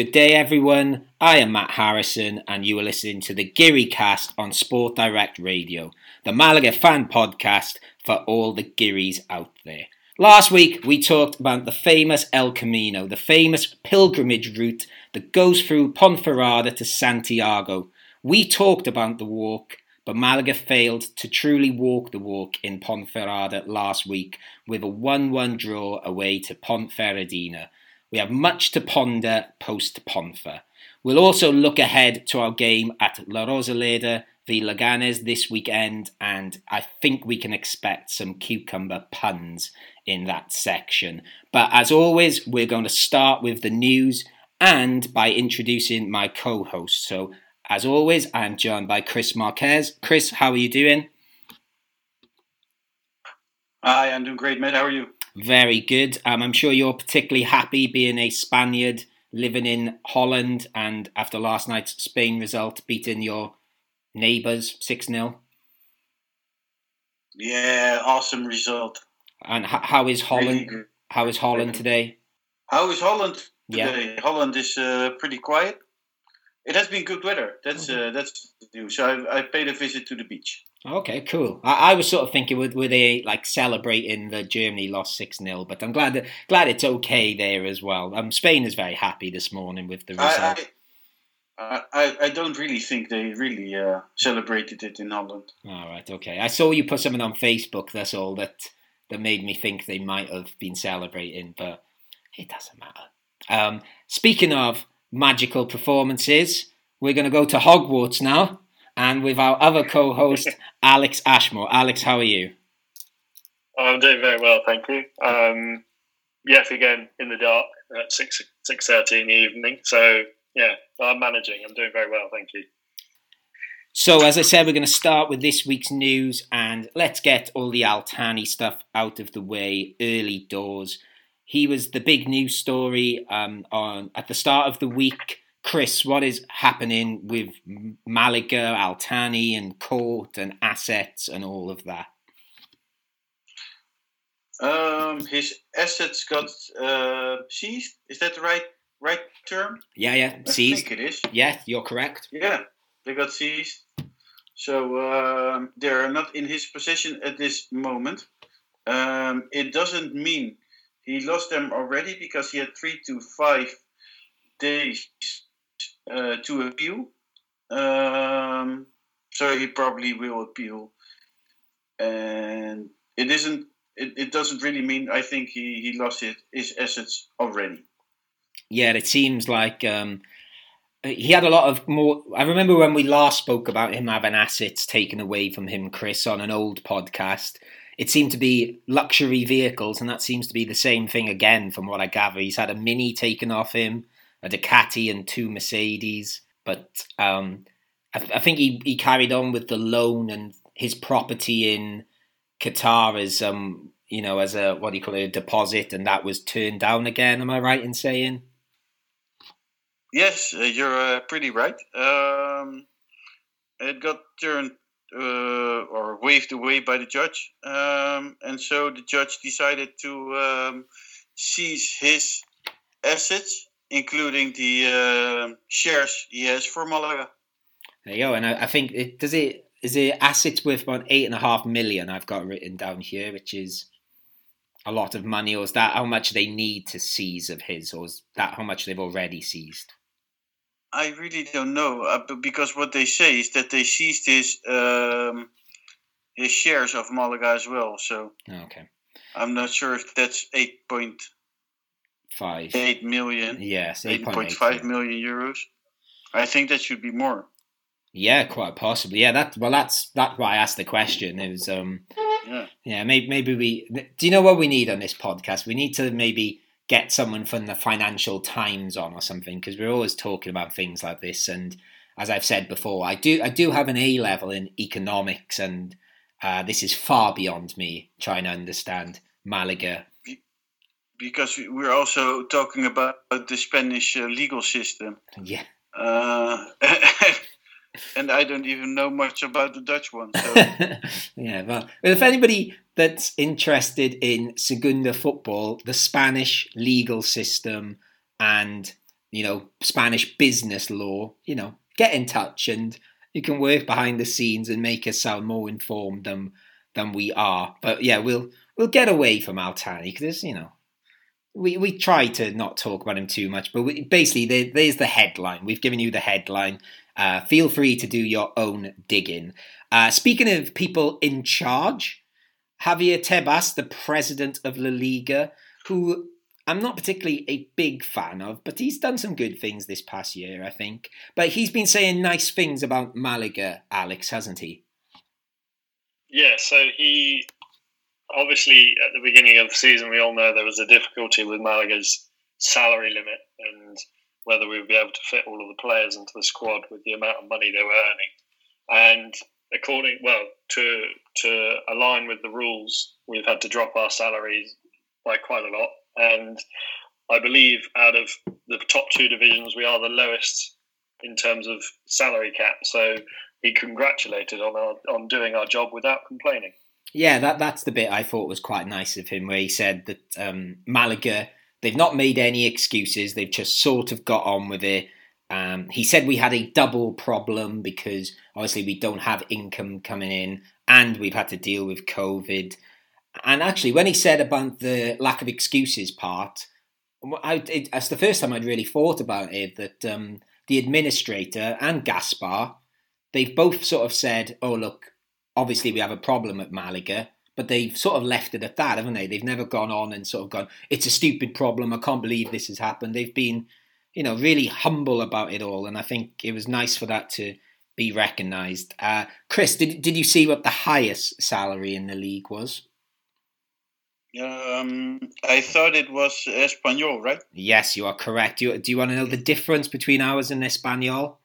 Good day, everyone. I am Matt Harrison, and you are listening to the Geary Cast on Sport Direct Radio, the Malaga fan podcast for all the Gearys out there. Last week, we talked about the famous El Camino, the famous pilgrimage route that goes through Ponferrada to Santiago. We talked about the walk, but Malaga failed to truly walk the walk in Ponferrada last week with a 1 1 draw away to Ponferradina. We have much to ponder post Ponfer. We'll also look ahead to our game at La Rosaleda v Leganes this weekend, and I think we can expect some cucumber puns in that section. But as always, we're going to start with the news and by introducing my co host. So, as always, I'm joined by Chris Marquez. Chris, how are you doing? Hi, I'm doing great, mate. How are you? Very good. Um, I'm sure you're particularly happy being a Spaniard living in Holland and after last night's Spain result beating your neighbours 6 0. Yeah, awesome result. And h- how is Holland? Really how is Holland today? How is Holland today? Yeah. Holland is uh, pretty quiet. It has been good weather. That's mm-hmm. uh, that's new. So I, I paid a visit to the beach. Okay, cool. I, I was sort of thinking, were, were they like celebrating that Germany lost six 0 But I'm glad that, glad it's okay there as well. Um, Spain is very happy this morning with the result. I, I, I don't really think they really uh, celebrated it in Holland. All right, okay. I saw you put something on Facebook. That's all that that made me think they might have been celebrating, but it doesn't matter. Um, speaking of magical performances, we're going to go to Hogwarts now and with our other co host, Alex Ashmore. Alex, how are you? I'm doing very well, thank you. Um, yes, again, in the dark at 6 6.30 in the evening. So, yeah, I'm managing. I'm doing very well, thank you. So, as I said, we're going to start with this week's news and let's get all the Al-Thani stuff out of the way early doors. He was the big news story um, on at the start of the week. Chris, what is happening with Malaga, Al-Thani, and court and assets and all of that? Um, his assets got uh, seized. Is that the right right term? Yeah, yeah, seized. I think it is. Yeah, you're correct. Yeah, they got seized. So um, they are not in his possession at this moment. Um, it doesn't mean he lost them already because he had three to five days uh, to appeal. Um, so he probably will appeal, and it isn't. It, it doesn't really mean. I think he, he lost it, his assets already. Yeah, it seems like um, he had a lot of more. I remember when we last spoke about him having assets taken away from him, Chris, on an old podcast. It seemed to be luxury vehicles, and that seems to be the same thing again, from what I gather. He's had a Mini taken off him a Ducati and two Mercedes. But um, I, I, think he, he carried on with the loan and his property in Qatar as um you know as a what do you call it a deposit, and that was turned down again. Am I right in saying? Yes, uh, you're uh, pretty right. Um, it got turned uh, or waved away by the judge, um, and so the judge decided to um, seize his assets including the uh, shares he has for Malaga. There you go. And I, I think it does it is it assets worth about eight and a half million. I've got written down here, which is a lot of money. Or is that how much they need to seize of his, or is that how much they've already seized? I really don't know uh, because what they say is that they seized his um, his shares of Malaga as well. So okay, I'm not sure if that's eight point five. Eight million. Yes, eight point five million euros. I think that should be more. Yeah, quite possibly. Yeah, that well, that's that's why I asked the question. It was um, yeah, yeah. Maybe maybe we. Do you know what we need on this podcast? We need to maybe get someone from the Financial Times on or something because we're always talking about things like this. And as I've said before, I do I do have an A level in economics, and uh, this is far beyond me trying to understand Malaga because we're also talking about the Spanish uh, legal system. Yeah. Uh, and I don't even know much about the Dutch one. So. yeah, well, if anybody that's interested in Segunda football, the Spanish legal system, and you know, Spanish business law, you know, get in touch and you can work behind the scenes and make us sound more informed than than we are. But yeah, we'll we'll get away from Al-Thani because you know we we try to not talk about him too much. But we, basically, there, there's the headline. We've given you the headline. Uh, feel free to do your own digging. Uh, speaking of people in charge, Javier Tebas, the president of La Liga, who I'm not particularly a big fan of, but he's done some good things this past year, I think. But he's been saying nice things about Malaga, Alex, hasn't he? Yeah, so he obviously at the beginning of the season, we all know there was a difficulty with Malaga's salary limit and whether we would be able to fit all of the players into the squad with the amount of money they were earning. And according, well, to to align with the rules, we've had to drop our salaries by quite a lot. And I believe out of the top two divisions, we are the lowest in terms of salary cap. So he congratulated on our, on doing our job without complaining. Yeah, that that's the bit I thought was quite nice of him, where he said that um, Malaga they've not made any excuses; they've just sort of got on with it. Um, he said we had a double problem because obviously we don't have income coming in, and we've had to deal with COVID. And actually, when he said about the lack of excuses part, I, it, that's the first time I'd really thought about it. That um, the administrator and Gaspar, they've both sort of said, "Oh, look, obviously we have a problem at Malaga, but they've sort of left it at that, haven't they? They've never gone on and sort of gone, it's a stupid problem. I can't believe this has happened. They've been, you know, really humble about it all. And I think it was nice for that to be recognised. Uh, Chris, did, did you see what the highest salary in the league was? Um, I thought it was Espanyol, right? Yes, you are correct. Do you, do you want to know the difference between ours and Espanyol?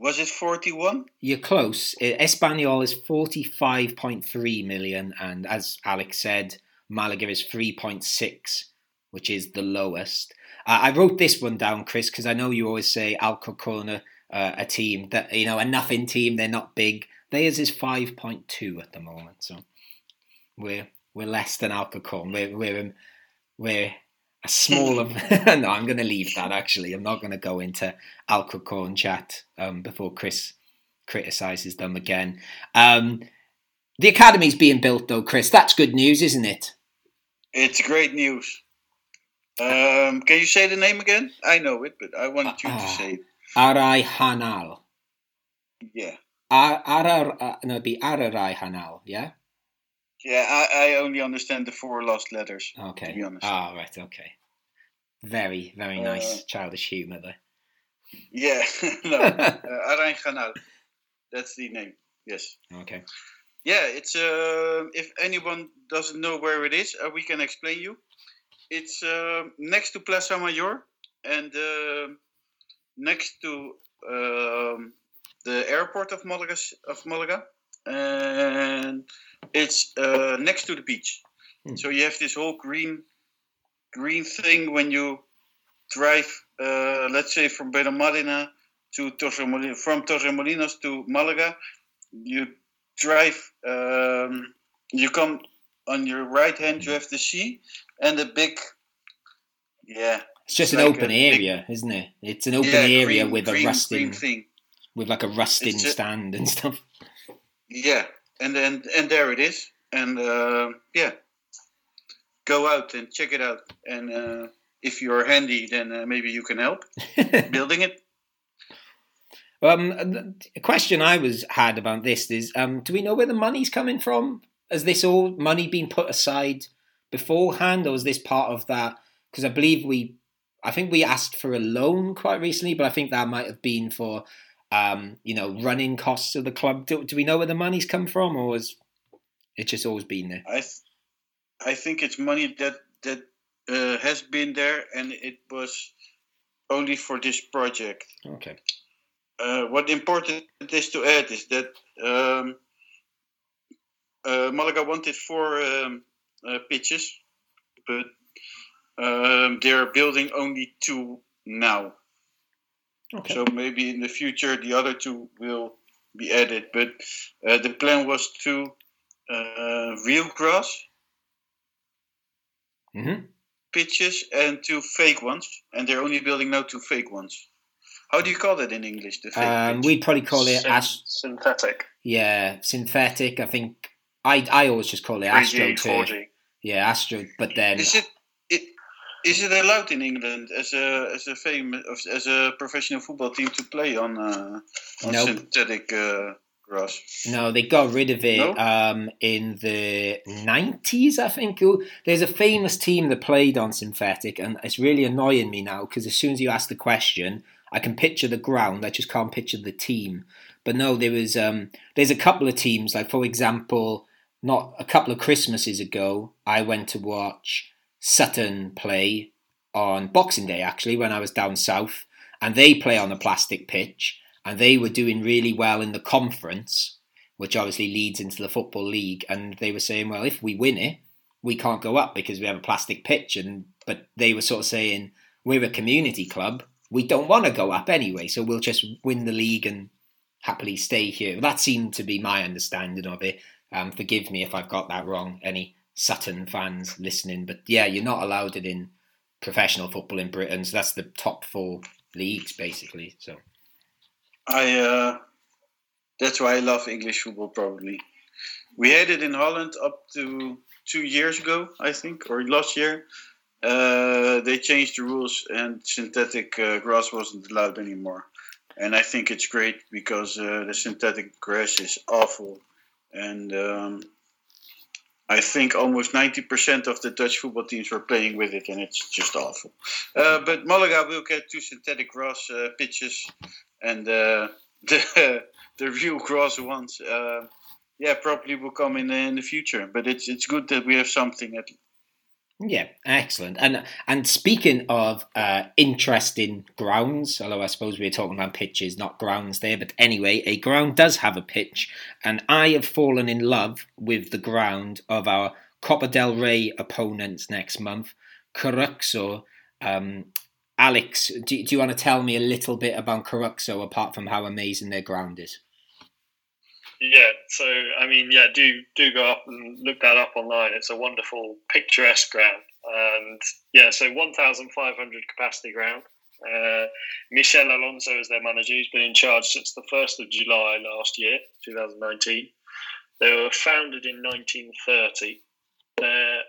Was it 41? You're close. Espanyol is 45.3 million, and as Alex said, Malaga is 3.6, which is the lowest. Uh, I wrote this one down, Chris, because I know you always say Alcorcon uh, a team that, you know, a nothing team, they're not big. Theirs is 5.2 at the moment, so we're we're less than Alcorcon. We're, we're, we're a smaller. no, I'm going to leave that. Actually, I'm not going to go into Alcorcon chat um, before Chris criticizes them again. Um, the academy's being built, though, Chris. That's good news, isn't it? It's great news. Um, can you say the name again? I know it, but I wanted you uh, to ah, say it. Arraijanal. Yeah. Ar, ar, uh, no, it'd be Ararai Hanal, yeah? Yeah, I, I only understand the four last letters. Okay. To be honest. Ah, right. Okay. Very, very uh, nice childish humour there. Yeah. no. uh, Canal. That's the name. Yes. Okay. Yeah, it's uh, if anyone doesn't know where it is, uh, we can explain you. It's uh, next to Plaza Mayor and uh, next to um, the airport of Malaga. Of Malaga and it's uh, next to the beach. Hmm. So you have this whole green green thing when you drive, uh, let's say from Benalmádena to Torremolinos, from Torremolinos to Malaga. You drive, um, you come on your right hand, you have the sea and a big, yeah. It's just it's an like open area, big, isn't it? It's an open yeah, area green, with green, a rusting, thing. with like a rusting just, stand and stuff. Yeah, and then and there it is, and uh, yeah, go out and check it out. And uh, if you're handy, then uh, maybe you can help building it. Um, a question I was had about this is, um, do we know where the money's coming from? Has this all money been put aside beforehand, or is this part of that? Because I believe we, I think we asked for a loan quite recently, but I think that might have been for um, you know, running costs of the club. Do, do, we know where the money's come from, or has it just always been there? I, th- I think it's money that that uh, has been there, and it was only for this project. Okay. Uh, what important is to add is that um, uh, Malaga wanted four um, uh, pitches, but um, they're building only two now. Okay. So maybe in the future the other two will be added. But uh, the plan was to uh, real grass. Mm-hmm. pitches and two fake ones, and they're only building now two fake ones. How do you call that in English? The fake Um, we'd probably call it Syn- as synthetic. yeah synthetic. I think I I always just call it 3G, AstroTurf. 4G. Yeah, Astro. But then Is it, it is it allowed in England as a as a famous as a professional football team to play on uh, on Nope. synthetic uh, grass? No, they got rid of it No? um, in the 90s, I think. There's a famous team that played on synthetic, and it's really annoying me now because as soon as you ask the question, I can picture the ground, I just can't picture the team. But no, there was um, there's a couple of teams, like for example, not a couple of Christmases ago, I went to watch Sutton play on Boxing Day actually when I was down south, and they play on a plastic pitch, and they were doing really well in the conference, which obviously leads into the football league, and they were saying, well, if we win it, we can't go up because we have a plastic pitch, and but they were sort of saying we're a community club, we don't want to go up anyway, so we'll just win the league and happily stay here. That seemed to be my understanding of it. Um, forgive me if I've got that wrong. Any Sutton fans listening, but yeah, you're not allowed it in professional football in Britain. So that's the top four leagues basically. So I uh, that's why I love English football. Probably we had it in Holland up to two years ago, I think, or last year. Uh, they changed the rules and synthetic uh, grass wasn't allowed anymore. And I think it's great because uh, the synthetic grass is awful, and um, I think almost ninety percent of the Dutch football teams were playing with it, and it's just awful. Uh, but Malaga will get two synthetic grass uh, pitches, and uh, the the real grass ones, uh, yeah, probably will come in in the future. But it's it's good that we have something at yeah, excellent. And and speaking of uh, interesting grounds, although I suppose we are talking about pitches, not grounds there, but anyway, a ground does have a pitch, and I have fallen in love with the ground of our Copa del Rey opponents next month, Coruxo. Um, Alex, do, do you want to tell me a little bit about Coruxo apart from how amazing their ground is? Yeah, so I mean, yeah, do do go up and look that up online. It's a wonderful, picturesque ground, and yeah, so 1,500 capacity ground. Uh, Michel Alonso is their manager. He's been in charge since the first of July last year, 2019. They were founded in 1930. Their,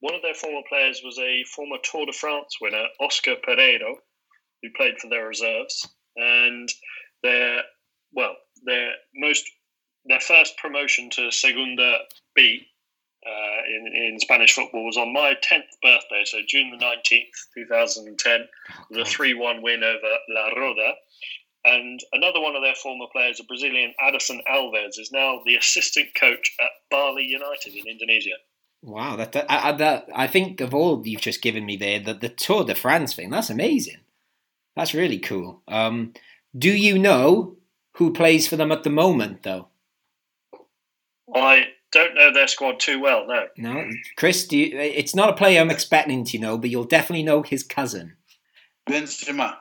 one of their former players was a former Tour de France winner, Oscar Pereiro, who played for their reserves, and their well, their most their first promotion to Segunda B uh, in, in Spanish football was on my 10th birthday, so June the 19th, 2010, with a 3 1 win over La Roda. And another one of their former players, a Brazilian Addison Alves, is now the assistant coach at Bali United in Indonesia. Wow, that, that, I, I- that I think of all you've just given me there, the, the Tour de France thing, that's amazing. That's really cool. Um, do you know who plays for them at the moment, though? I don't know their squad too well, no. No, Chris. Do you, it's not a player I'm expecting to know, but you'll definitely know his cousin. Benzema.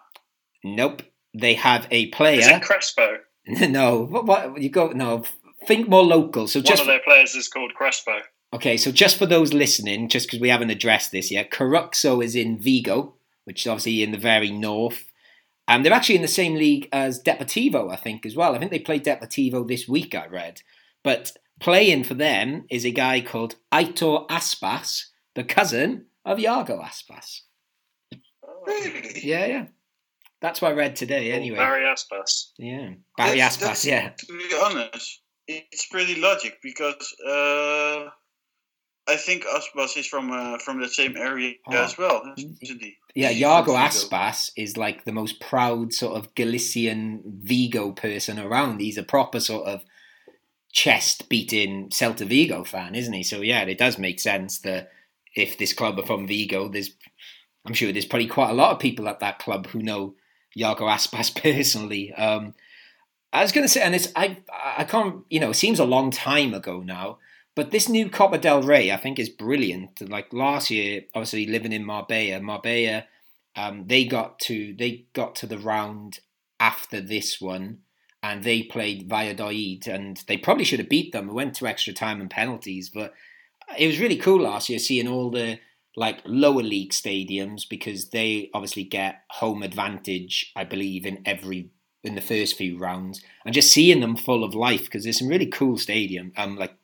Nope. They have a Is player. it Crespo? no, what, what you go? No, think more local. So One of their players is called Crespo. Okay, so just for those listening, just because we haven't addressed this yet, Coruxo is in Vigo, which is obviously in the very north. And they're actually in the same league as Deportivo, I think, as well. I think they played Deportivo this week, I read. But playing for them is a guy called Aitor Aspas, the cousin of Iago Aspas. Really? Yeah, yeah. That's what I read today, anyway. Barry Aspas. Yeah. Barry That's- Aspas, that's- yeah. To be honest, it's pretty logic because uh, I think Aspas is from uh, from the same area Oh. as well, isn't he? Yeah, Iago. Aspas is like the most proud sort of Galician Vigo person around. He's a proper sort of chest beating Celta Vigo fan, isn't he? So yeah, it does make sense that if this club are from Vigo, there's I'm sure there's probably quite a lot of people at that club who know Yago Aspas personally. Um, I was going to say, and it's I I can't you know it seems a long time ago now, but this new Copa del Rey I think is brilliant. Like last year, obviously living in Marbella, Marbella, um, they got to they got to the round after this one, and they played Valladolid, and they probably should have beat them. It went to extra time and penalties, but it was really cool last year seeing all the like lower league stadiums because they obviously get home advantage, I believe, in every in the first few rounds, and just seeing them full of life because there's some really cool stadium, um, like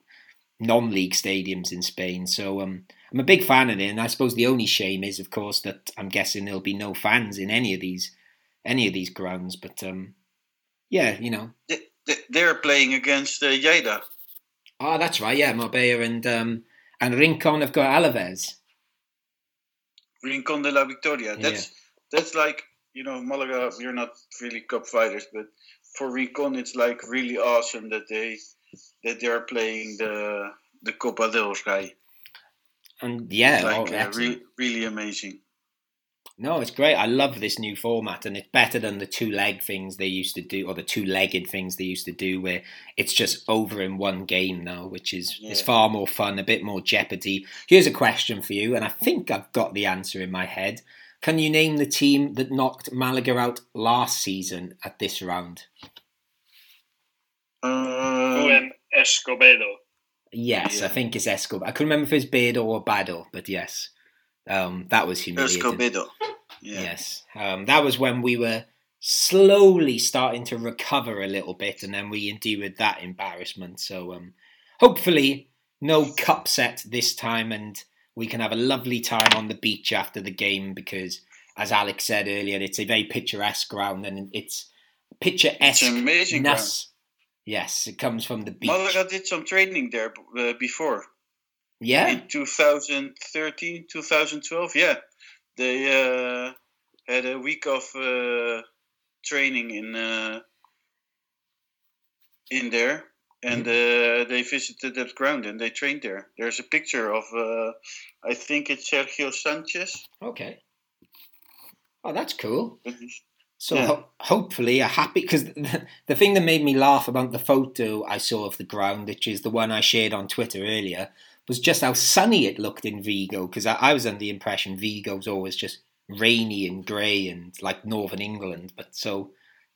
non-league stadiums in Spain. So um, I'm a big fan of it, and I suppose the only shame is, of course, that I'm guessing there'll be no fans in any of these any of these grounds. But um, yeah, you know, they, are playing against uh, Lleida. Oh, that's right. Yeah, Marbella and um, and Rincon have got Alaves. Rincon de la Victoria. That's yeah. that's like you know Malaga. We're not really cup fighters, but for Rincon, it's like really awesome that they that they are playing the the Copa del Rey. And yeah, like, oh, uh, re- really amazing. No, it's great. I love this new format, and it's better than the two leg things they used to do, or the two legged things they used to do, where it's just over in one game now, which is yeah. is far more fun, a bit more jeopardy. Here's a question for you, and I think I've got the answer in my head. Can you name the team that knocked Malaga out last season at this round? Um, Escobedo. Yes, yeah. I think it's Escobedo. I couldn't remember if it's Bedo or Bado, but yes. Um, that was humiliating. Escobedo. Yeah. Yes. Um, that was when we were slowly starting to recover a little bit, and then we endured that embarrassment. So um, hopefully, no cup set this time, and we can have a lovely time on the beach after the game because, as Alex said earlier, it's a very picturesque ground and it's picturesque. It's amazing ground. Yes, it comes from the beach. Malaga did some training there uh, before. Yeah. In 2013, 2012, yeah. They uh, had a week of uh, training in uh, in there, and mm-hmm. uh, they visited that ground and they trained there. There's a picture of, uh, I think it's Sergio Sanchez. Okay. Oh, that's cool. So yeah. ho- hopefully a happy because the, the thing that made me laugh about the photo I saw of the ground, which is the one I shared on Twitter earlier, was just how sunny it looked in Vigo. Because I, I, was under the impression Vigo's always just rainy and grey and like northern England. But so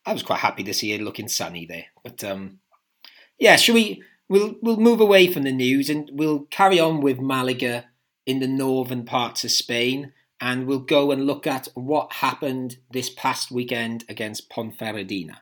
I was quite happy to see it looking sunny there. But um, yeah, should we? We'll we'll move away from the news and we'll carry on with Malaga in the northern parts of Spain and we'll go and look at what happened this past weekend against Ponferradina.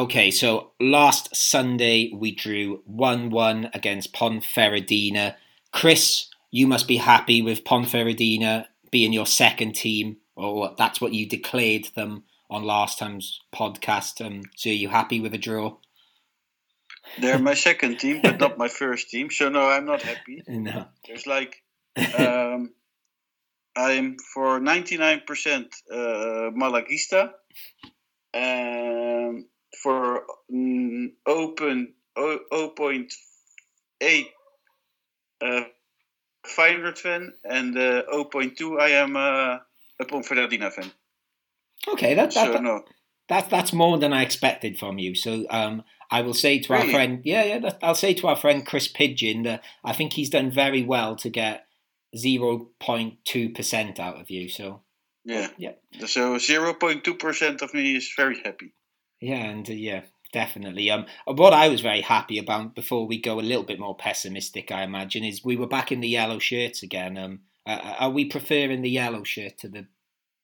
Okay, so last Sunday we drew 1 1 against Ponferradina Chris, you must be happy with Ponferradina being your second team, or that's what you declared them on last time's podcast. Um, so are you happy with a draw? They're my second team, but not my first team. So no, I'm not happy. No. There's like um, I'm for 99% uh, Malaguista. Um, for mm, open 0.8 uh, Feyenoord fan, and uh, 0.2 I am uh, a Ponferradina fan. Okay, that, that, so, that, no. that, that's more than I expected from you. So um, I will say to really? our friend, yeah, yeah, that, I'll say to our friend Chris Pigeon that I think he's done very well to get 0.2% out of you. So yeah, yeah. So 0.2% of me is very happy. Yeah, and uh, yeah, Definitely. Um, what I was very happy about before we go a little bit more pessimistic, I imagine, is we were back in the yellow shirts again. Um, uh, are we preferring the yellow shirt to the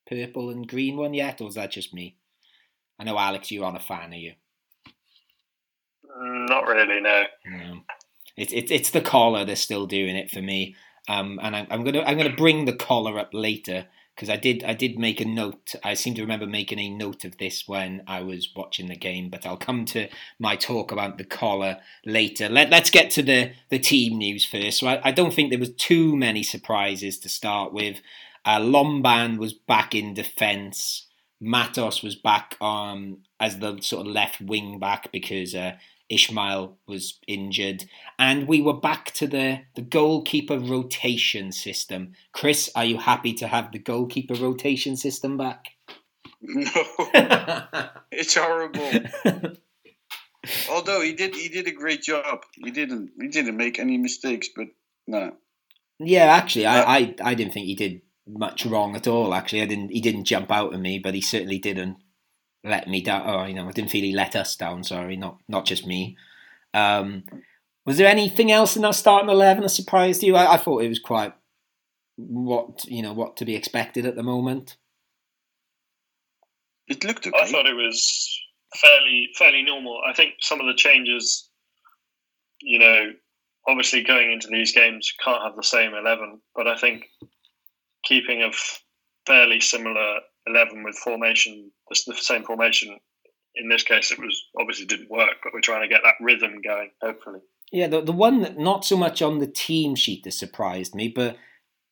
purple and green one yet, or is that just me? I know Alex, you're on a fan, are you? Mm, not really, no. no. It's it's it's the collar that's still doing it for me. Um, and I, I'm gonna I'm gonna bring the collar up later because I did I did make a note. I seem to remember making a note of this when I was watching the game, but I'll come to my talk about the collar later. Let, us get to the the team news first. So I, I, don't think there was too many surprises to start with. Uh, Lomban was back in defence. Matos was back um, as the sort of left wing back because uh, Ishmael was injured, and we were back to the, the goalkeeper rotation system. Chris, are you happy to have the goalkeeper rotation system back? No, it's horrible. Although he did, he did a great job. He didn't, he didn't make any mistakes. But no. Yeah, actually, I, uh, I, I didn't think he did much wrong at all. Actually, I didn't. He didn't jump out at me, but he certainly didn't let me down. Oh, you know, I didn't feel he let us down. Sorry, not not just me. Um, was there anything else in that starting eleven that surprised you? I, I thought it was quite what you know what to be expected at the moment. It looked okay. I thought it was fairly fairly normal. I think some of the changes, you know, obviously going into these games can't have the same eleven, but I think keeping a fairly similar eleven with formation, the same formation. In this case, it was obviously didn't work, but we're trying to get that rhythm going. Hopefully, yeah. The the one that not so much on the team sheet that surprised me, but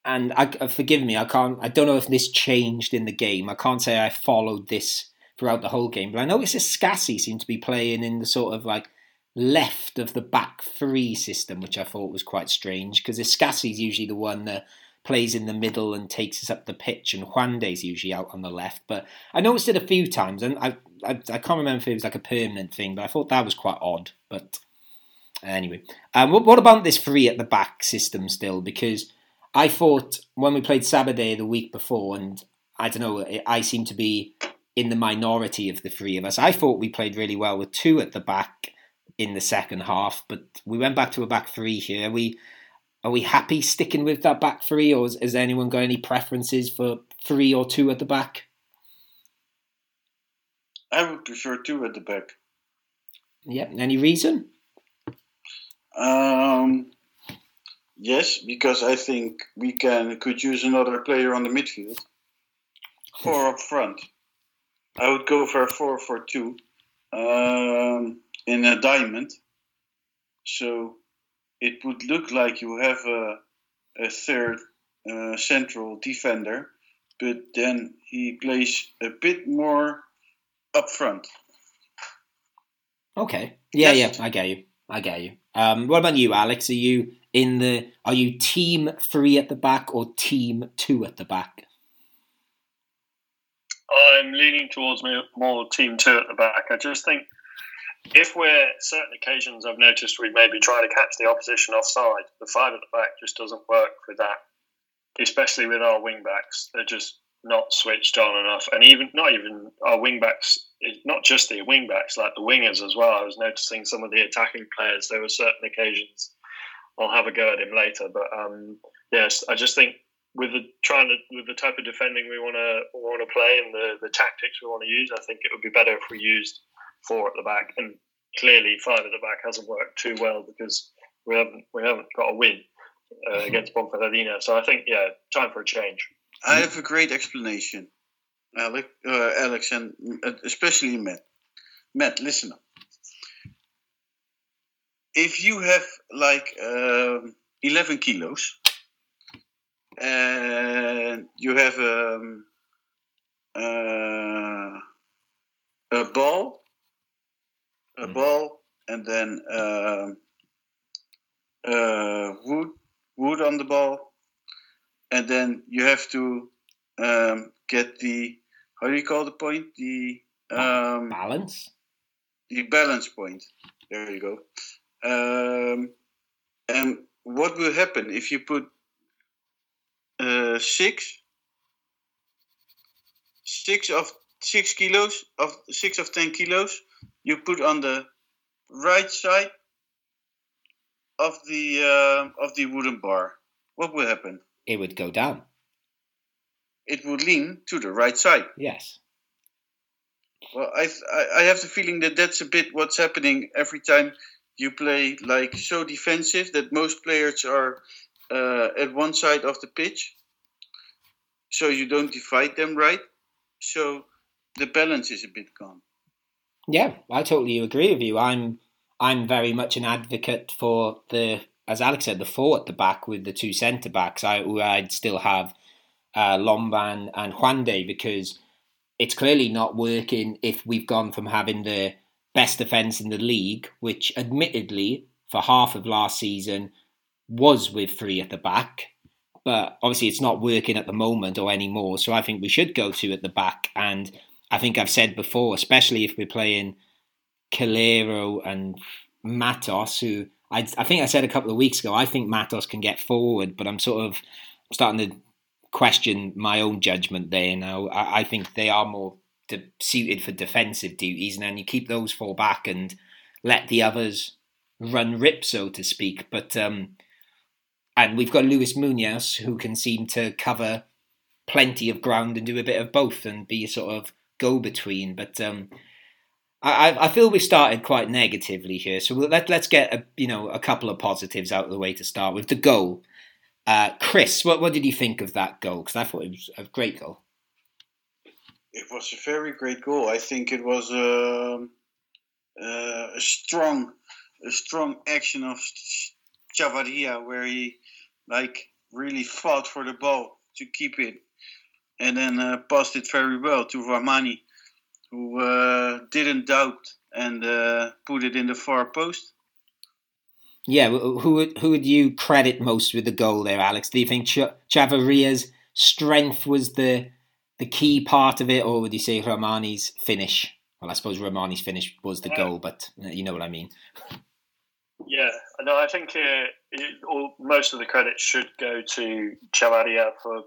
and I, uh, forgive me, I can't. I don't know if this changed in the game. I can't say I followed this throughout the whole game, but I noticed Scassi seemed to be playing in the sort of like left of the back three system, which I thought was quite strange because Escassi is usually the one that plays in the middle and takes us up the pitch, and Juande's usually out on the left. But I noticed it a few times, and I, I, I can't remember if it was like a permanent thing, but I thought that was quite odd. But anyway, um, what, what about this three at the back system still? Because I thought when we played Sabadell the week before, and I don't know, I seem to be in the minority of the three of us. I thought we played really well with two at the back in the second half, but we went back to a back three here. We are we happy sticking with that back three, or has, has anyone got any preferences for three or two at the back? I would prefer two at the back. Yeah. Any reason? Um, Yes, because I think we can could use another player on the midfield or up front. I would go for a four for two um, in a diamond, so it would look like you have a, a third uh, central defender, but then he plays a bit more up front. Okay. Yeah, yes. yeah, I get you. I get you. Um, what about you, Alex? Are you in the are you team three at the back or team two at the back? I'm leaning towards more team two at the back. I just think if we're certain occasions I've noticed we maybe try to catch the opposition offside, the five at the back just doesn't work with that. Especially with our wing backs. They're just not switched on enough. And even not even our wing backs not just the wing backs, like the wingers as well. I was noticing some of the attacking players. There were certain occasions I'll have a go at him later. But um, yes, I just think with the trying to with the type of defending we want to want to play and the the tactics we want to use, I think it would be better if we used four at the back. And clearly, five at the back hasn't worked too well because we haven't we haven't got a win uh, mm-hmm. against Ponferradina. So I think yeah, time for a change. I have a great explanation, Alex, uh, Alex, and uh, especially Matt. Matt, listen up if you have like uh, 11 kilos and you have um, uh, a ball, a mm. ball, and then uh, wood, wood on the ball, and then you have to um, get the how do you call the point? The um, balance. The balance point. There you go. Um, and what will happen if you put uh, six, six of six kilos of six of ten kilos? You put on the right side of the uh, of the wooden bar. What will happen? It would go down. It would lean to the right side. Yes. Well, I I have the feeling that that's a bit what's happening every time you play like so defensive that most players are uh, at one side of the pitch, so you don't divide them right. So the balance is a bit gone. Yeah, I totally agree with you. I'm I'm very much an advocate for the, as Alex said, the four at the back with the two centre backs. I I'd still have uh, Lomban and Juande because it's clearly not working if we've gone from having the best defence in the league, which admittedly for half of last season was with three at the back. But obviously, it's not working at the moment or anymore. So I think we should go to at the back. And I think I've said before, especially if we're playing Calero and Matos, who I, I think I said a couple of weeks ago, I think Matos can get forward, but I'm sort of starting to question my own judgment there now. I, I think they are more de- suited for defensive duties, and then you keep those four back and let the others run rip, so to speak. But um, and we've got Luis Munoz who can seem to cover plenty of ground and do a bit of both and be sort of go between. But um, I, I feel we started quite negatively here, so let let's get a you know a couple of positives out of the way to start with the goal. Uh, Chris, what what did you think of that goal? Because I thought it was a great goal. It was a very great goal. I think it was a, um, uh, a strong, a strong action of Chavarria where he like really fought for the ball to keep it, and then uh, passed it very well to Rahmani who uh, didn't doubt and uh, put it in the far post. Yeah, who would who would you credit most with the goal there, Alex? Do you think Ch- Chavarria's strength was the the key part of it, or would you say Rahmani's finish? Well, I suppose Rahmani's finish was the goal, but uh, you know what I mean. Yeah, no, I think uh, it, all, most of the credit should go to Chavarria for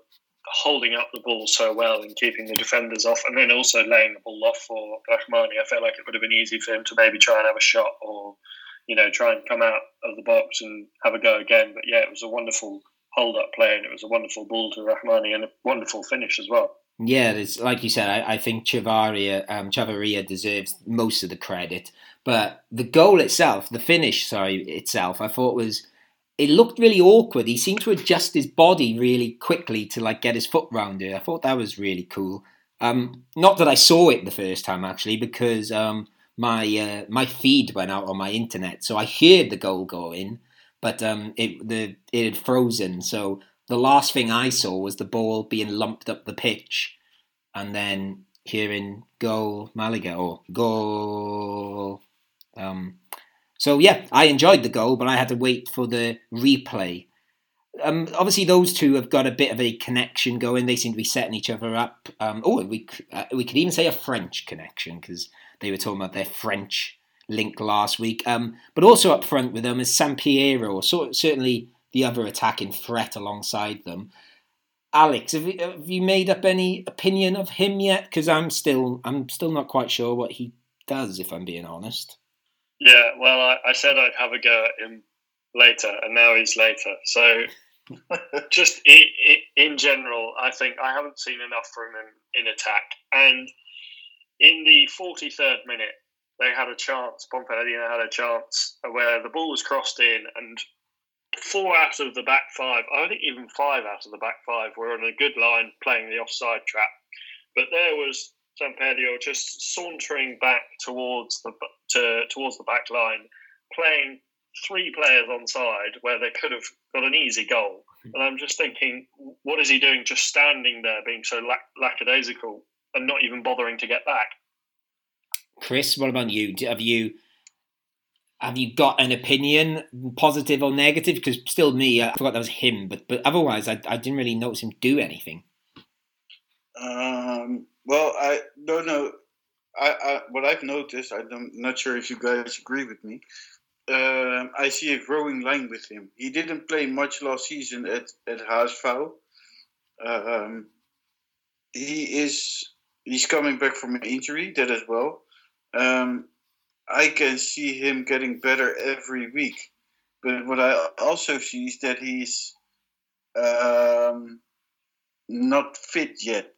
holding up the ball so well and keeping the defenders off, and then also laying the ball off for Rahmani. I felt like it would have been easy for him to maybe try and have a shot or, you know, try and come out of the box and have a go again. But yeah, it was a wonderful hold up play and it was a wonderful ball to Rahmani and a wonderful finish as well. Yeah, it's like you said. I, I think Chavarria, um, Chavarria deserves most of the credit, but the goal itself, the finish, sorry, itself, I thought was it looked really awkward. He seemed to adjust his body really quickly to like get his foot round it. I thought that was really cool. Um, not that I saw it the first time actually, because um, my uh, my feed went out on my internet, so I heard the goal go in, but um, it the it had frozen. So the last thing I saw was the ball being lumped up the pitch, and then hearing goal Malaga or goal. Um, so yeah, I enjoyed the goal, but I had to wait for the replay. Um, obviously, those two have got a bit of a connection going. They seem to be setting each other up. Um, oh, we uh, we could even say a French connection because they were talking about their French link last week. Um, but also up front with them is San Samperio, so, certainly the other attacking threat alongside them. Alex, have you, have you made up any opinion of him yet? Because I'm still I'm still not quite sure what he does, if I'm being honest. Yeah, well, I, I said I'd have a go at him later, and now he's later. So, just in, in general, I think I haven't seen enough from him in attack. And in the 43rd minute, they had a chance, Ponferradina had a chance where the ball was crossed in, and four out of the back five, I think even five out of the back five, were on a good line playing the offside trap. But there was Samperio just sauntering back towards the to, towards the back line, playing three players on side where they could have got an easy goal. And I'm just thinking, what is he doing just standing there being so lack- lackadaisical and not even bothering to get back? Chris, what about you? Have you have you got an opinion, positive or negative? Because still, me, I forgot that was him, but but otherwise, I, I didn't really notice him do anything. Um, well, I don't know. I, I what I've noticed, I'm not sure if you guys agree with me. Uh, I see a growing line with him. He didn't play much last season at at HSV. Um, he is he's coming back from an injury, that as well. Um, I can see him getting better every week, but what I also see is that he's um, not fit yet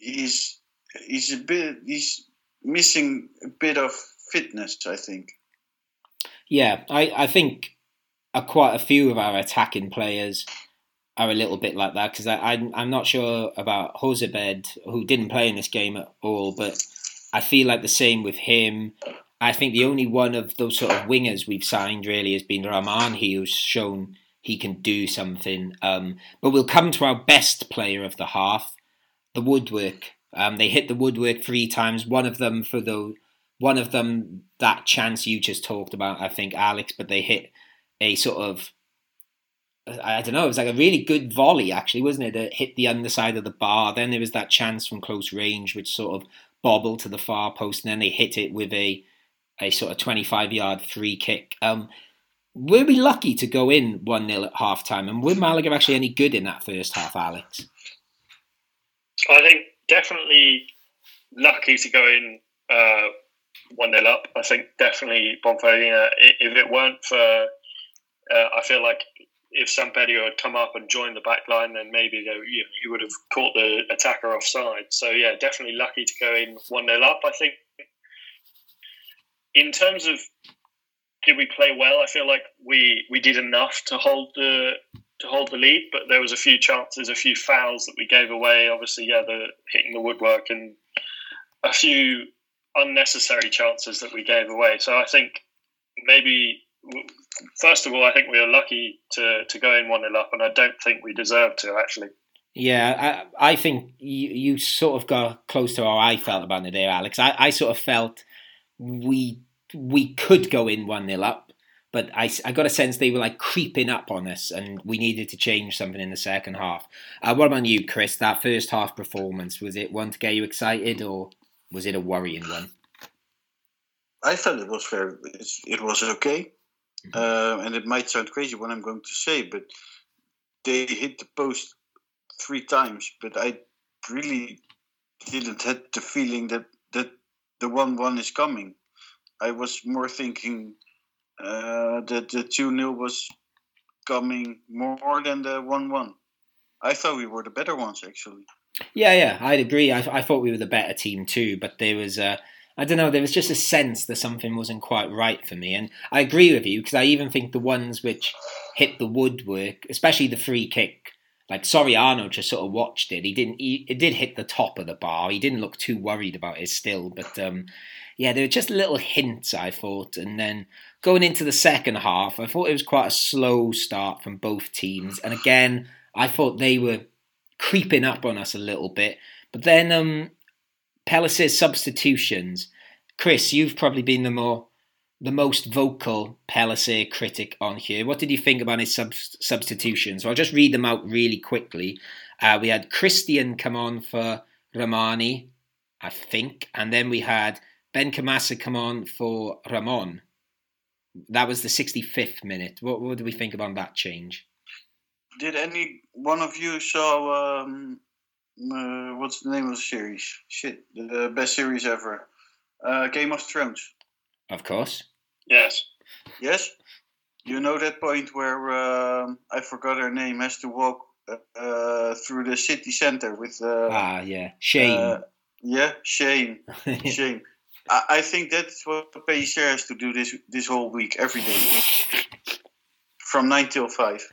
he's he's a bit he's missing a bit of fitness. I think. Yeah, I I think a, quite a few of our attacking players are a little bit like that because I, I I'm not sure about Jozabed who didn't play in this game at all, but I feel like the same with him. I think the only one of those sort of wingers we've signed really has been Rahmani, who's shown he can do something. Um, but we'll come to our best player of the half, the woodwork. Um, they hit the woodwork three times. One of them for the one of them that chance you just talked about, I think, Alex. But they hit a sort of I don't know. It was like a really good volley, actually, wasn't it? That hit the underside of the bar. Then there was that chance from close range, which sort of bobble to the far post, and then they hit it with a a sort of 25 yard free kick. Um, were we lucky to go in 1 0 at half time? And were Malaga actually any good in that first half, Alex? I think definitely lucky to go in uh, 1 0 up. I think definitely Ponferradina, if it weren't for, uh, I feel like if Sampaio had come up and joined the back line, then maybe you know, would have caught the attacker offside. So, yeah, definitely lucky to go in 1 0 up. I think in terms of did we play well, I feel like we, we did enough to hold the to hold the lead, but there was a few chances, a few fouls that we gave away. Obviously, yeah, the hitting the woodwork and a few unnecessary chances that we gave away. So I think maybe first of all, I think we are lucky to to go in one nil up, and I don't think we deserve to actually. Yeah, I, I think you, you sort of got close to how I felt about it there, Alex. I, I sort of felt we we could go in one nil up, but I, I got a sense they were like creeping up on us, and we needed to change something in the second half. Uh, what about you, Chris? That first half performance was it one to get you excited, or was it a worrying one? I felt it was very. It was okay. Mm-hmm. Uh, and it might sound crazy what I'm going to say, but they hit the post three times, but I really didn't have the feeling that, that the 1 1 is coming. I was more thinking uh, that the 2 0 was coming more than the 1 1. I thought we were the better ones, actually. Yeah, yeah, I'd agree. I, I thought we were the better team too, but there was a. Uh I don't know, there was just a sense that something wasn't quite right for me. And I agree with you because I even think the ones which hit the woodwork, especially the free kick, like sorry, Soriano just sort of watched it. He didn't. He, it did hit the top of the bar. He didn't look too worried about it still, but um, yeah, there were just little hints. I thought, and then going into the second half, I thought it was quite a slow start from both teams. And again, I thought they were creeping up on us a little bit. But then um, substitutions. Chris, you've probably been the more the most vocal Pellicer critic on here. What did you think about his sub- substitutions? I'll just read them out really quickly. Uh, we had Christian come on for Rahmani, I think, and then we had Benkhemassa come on for Ramon. That was the 65th minute. What, what do we think about that change? Did any one of you saw um, uh, what's the name of the series? Shit, the best series ever. Uh, Game of Thrones. Of course. Yes. Yes. You know that point where uh, I forgot her name has to walk uh, through the city center with. Uh, ah, yeah, Shane. Uh, yeah, Shane. Shane. I, I think that's what Pellicer has to do this this whole week, every day, from nine till five.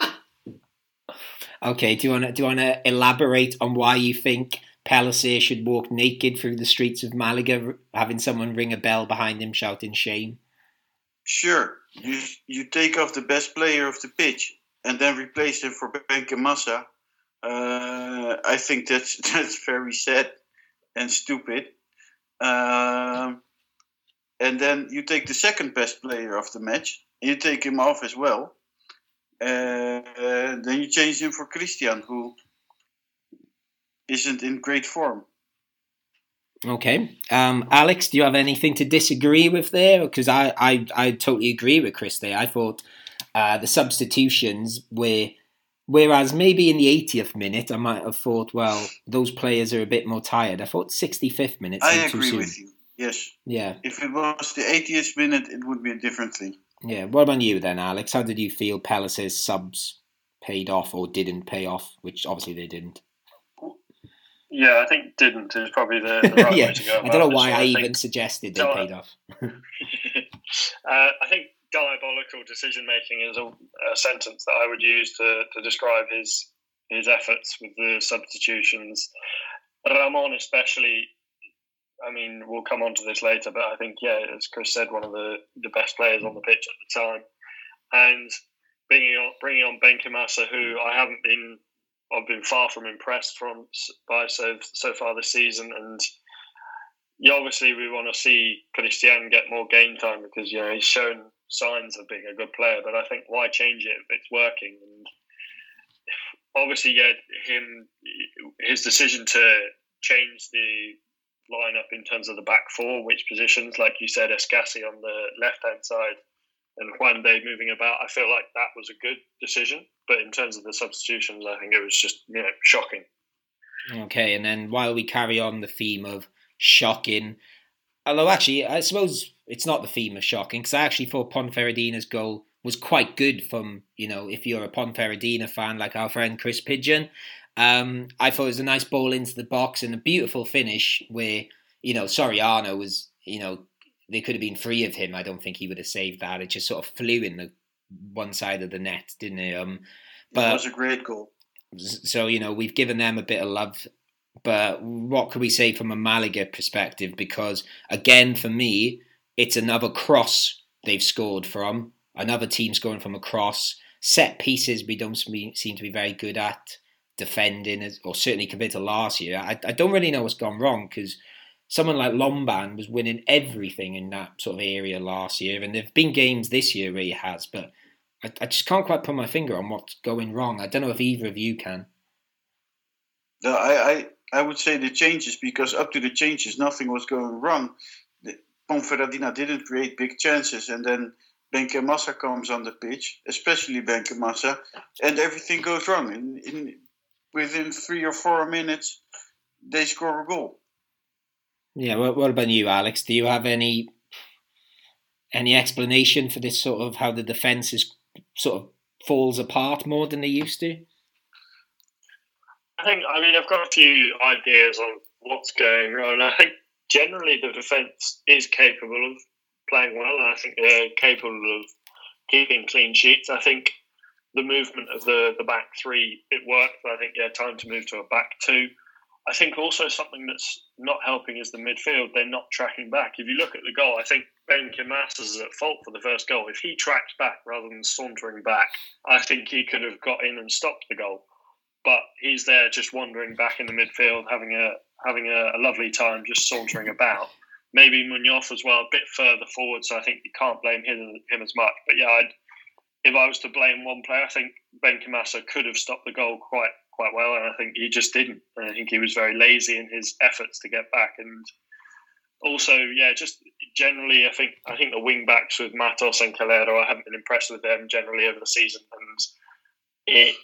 Okay, do you want to do you want to elaborate on why you think Pellicer should walk naked through the streets of Malaga, having someone ring a bell behind him shouting shame? Sure, you you take off the best player of the pitch and then replace him for Benkhemassa. Uh, I think that's that's very sad and stupid. Um, and then you take the second best player of the match, and you take him off as well uh, then you change him for Christian, who isn't in great form. Okay, um, Alex, do you have anything to disagree with there? Because I, I, I totally agree with Chris there. I thought uh, the substitutions were, whereas maybe in the 80th minute I might have thought, well, those players are a bit more tired. I thought 65th minute. I agree with you. Yes. Yeah. If it was the 80th minute, it would be a different thing. Yeah. What about you then, Alex? How did you feel Pellicer's subs paid off or didn't pay off? Which obviously they didn't. Yeah, I think didn't is probably the, the right yeah. way to go. I don't know why I, I even suggested they paid off. uh, I think diabolical decision making is a, a, sentence that I would use to, to describe his his efforts with the substitutions. Ramon, especially, I mean, we'll come on to this later, but I think, yeah, as Chris said, one of the, the best players on the pitch at the time. And bringing on, bringing on Benkhemassa, who I haven't been, I've been far from impressed from by so so far this season. And yeah, obviously we want to see Christian get more game time because you know he's shown signs of being a good player. But I think why change it if it's working? And obviously, yeah, him his decision to change the lineup in terms of the back four, which positions, like you said, Escassi on the left hand side and Juande moving about. I feel like that was a good decision, but in terms of the substitutions, I think it was just you know shocking. Okay, and then while we carry on the theme of shocking, although actually I suppose it's not the theme of shocking because I actually thought Ponferradina's goal was quite good from you know if you're a Ponferradina fan like our friend Chris Pigeon. Um, I thought it was a nice ball into the box and a beautiful finish where you know Soriano was you know there could have been three of him. I don't think he would have saved that. It just sort of flew in the one side of the net, didn't it? Um, but it was a great goal. So you know we've given them a bit of love, but what can we say from a Malaga perspective? Because again, for me, it's another cross they've scored from another team scoring from a cross. Set pieces we don't seem to be very good at defending, or certainly compared to last year. I, I don't really know what's gone wrong because someone like Lomban was winning everything in that sort of area last year, and there've been games this year where he has, but I, I just can't quite put my finger on what's going wrong. I don't know if either of you can. No, I, I, I would say the changes because up to the changes, nothing was going wrong. Ponferradina didn't create big chances, and then Benkhemassa comes on the pitch, especially Benkhemassa, and everything goes wrong. In, in within three or four minutes, they score a goal. Yeah. What, what about you, Alex? Do you have any any explanation for this sort of how the defense is sort of falls apart more than they used to? I think. I mean, I've got a few ideas on what's going on. I think generally the defense is capable of playing well, and I think they're capable of keeping clean sheets. I think the movement of the, the back three, it worked, I think, yeah, time to move to a back two. I think also something that's not helping is the midfield. They're not tracking back. If you look at the goal, I think Benkhemassa is at fault for the first goal. If he tracked back rather than sauntering back, I think he could have got in and stopped the goal. But he's there just wandering back in the midfield, having a having a, a lovely time, just sauntering about maybe Munoz as well, a bit further forward. So I think you can't blame him, him as much. But yeah, I'd, if I was to blame one player, I think Ben Benkhemassa could have stopped the goal quite quite well, and I think he just didn't. And I think he was very lazy in his efforts to get back. And also, yeah, just generally, I think I think the wing backs with Matos and Calero, I haven't been impressed with them generally over the season, and it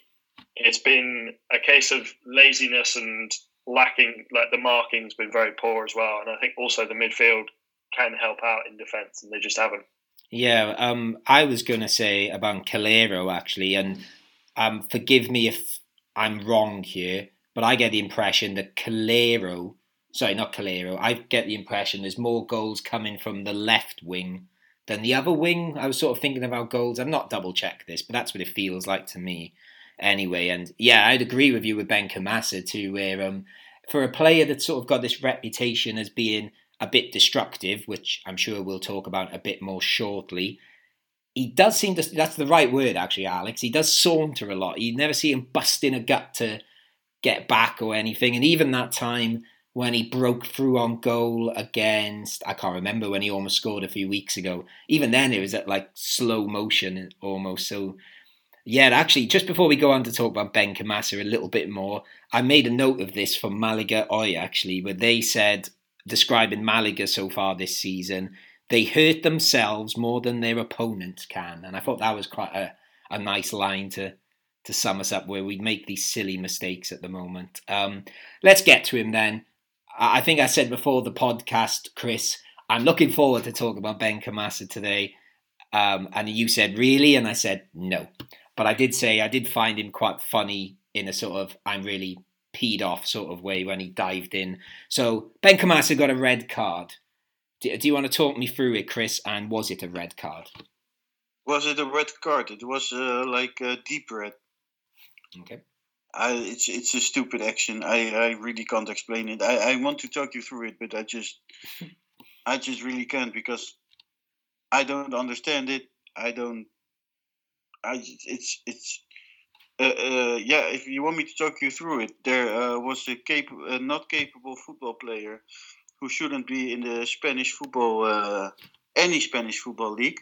it's been a case of laziness and lacking, like the marking's been very poor as well. And I think also the midfield can help out in defence, and they just haven't. Yeah, um, I was going to say about Calero actually, and um, forgive me if I'm wrong here, but I get the impression that Calero, sorry, not Calero, I get the impression there's more goals coming from the left wing than the other wing. I was sort of thinking about goals. I'm not double checked this, but that's what it feels like to me anyway. And yeah, I'd agree with you with Benkhemassa too, where um, for a player that's sort of got this reputation as being a bit destructive, which I'm sure we'll talk about a bit more shortly, he does seem to, that's the right word actually, Alex. He does saunter a lot. You never see him busting a gut to get back or anything. And even that time when he broke through on goal against, I can't remember when he almost scored a few weeks ago. Even then, it was at like slow motion almost. So yeah, actually, just before we go on to talk about Benkhemassa a little bit more, I made a note of this from Malaga Hoy, actually, where they said, describing Malaga so far this season, they hurt themselves more than their opponents can. And I thought that was quite a, a nice line to, to sum us up, where we make these silly mistakes at the moment. Um, let's get to him then. I think I said before the podcast, Chris, I'm looking forward to talk about Benkhemassa today. Um, and you said, really? And I said, no. But I did say I did find him quite funny in a sort of I'm really peed off sort of way when he dived in. So Benkhemassa got a red card. Do, do, you want to talk me through it, Chris? And was it a red card? Was it a red card? It was uh, like a deep red. Okay. I, it's it's a stupid action. I, I really can't explain it. I, I want to talk you through it, but I just I just really can't because I don't understand it. I don't I, it's it's uh, uh, yeah. If you want me to talk you through it, there uh, was a cap- not capable football player who shouldn't be in the Spanish football, uh, any Spanish football league,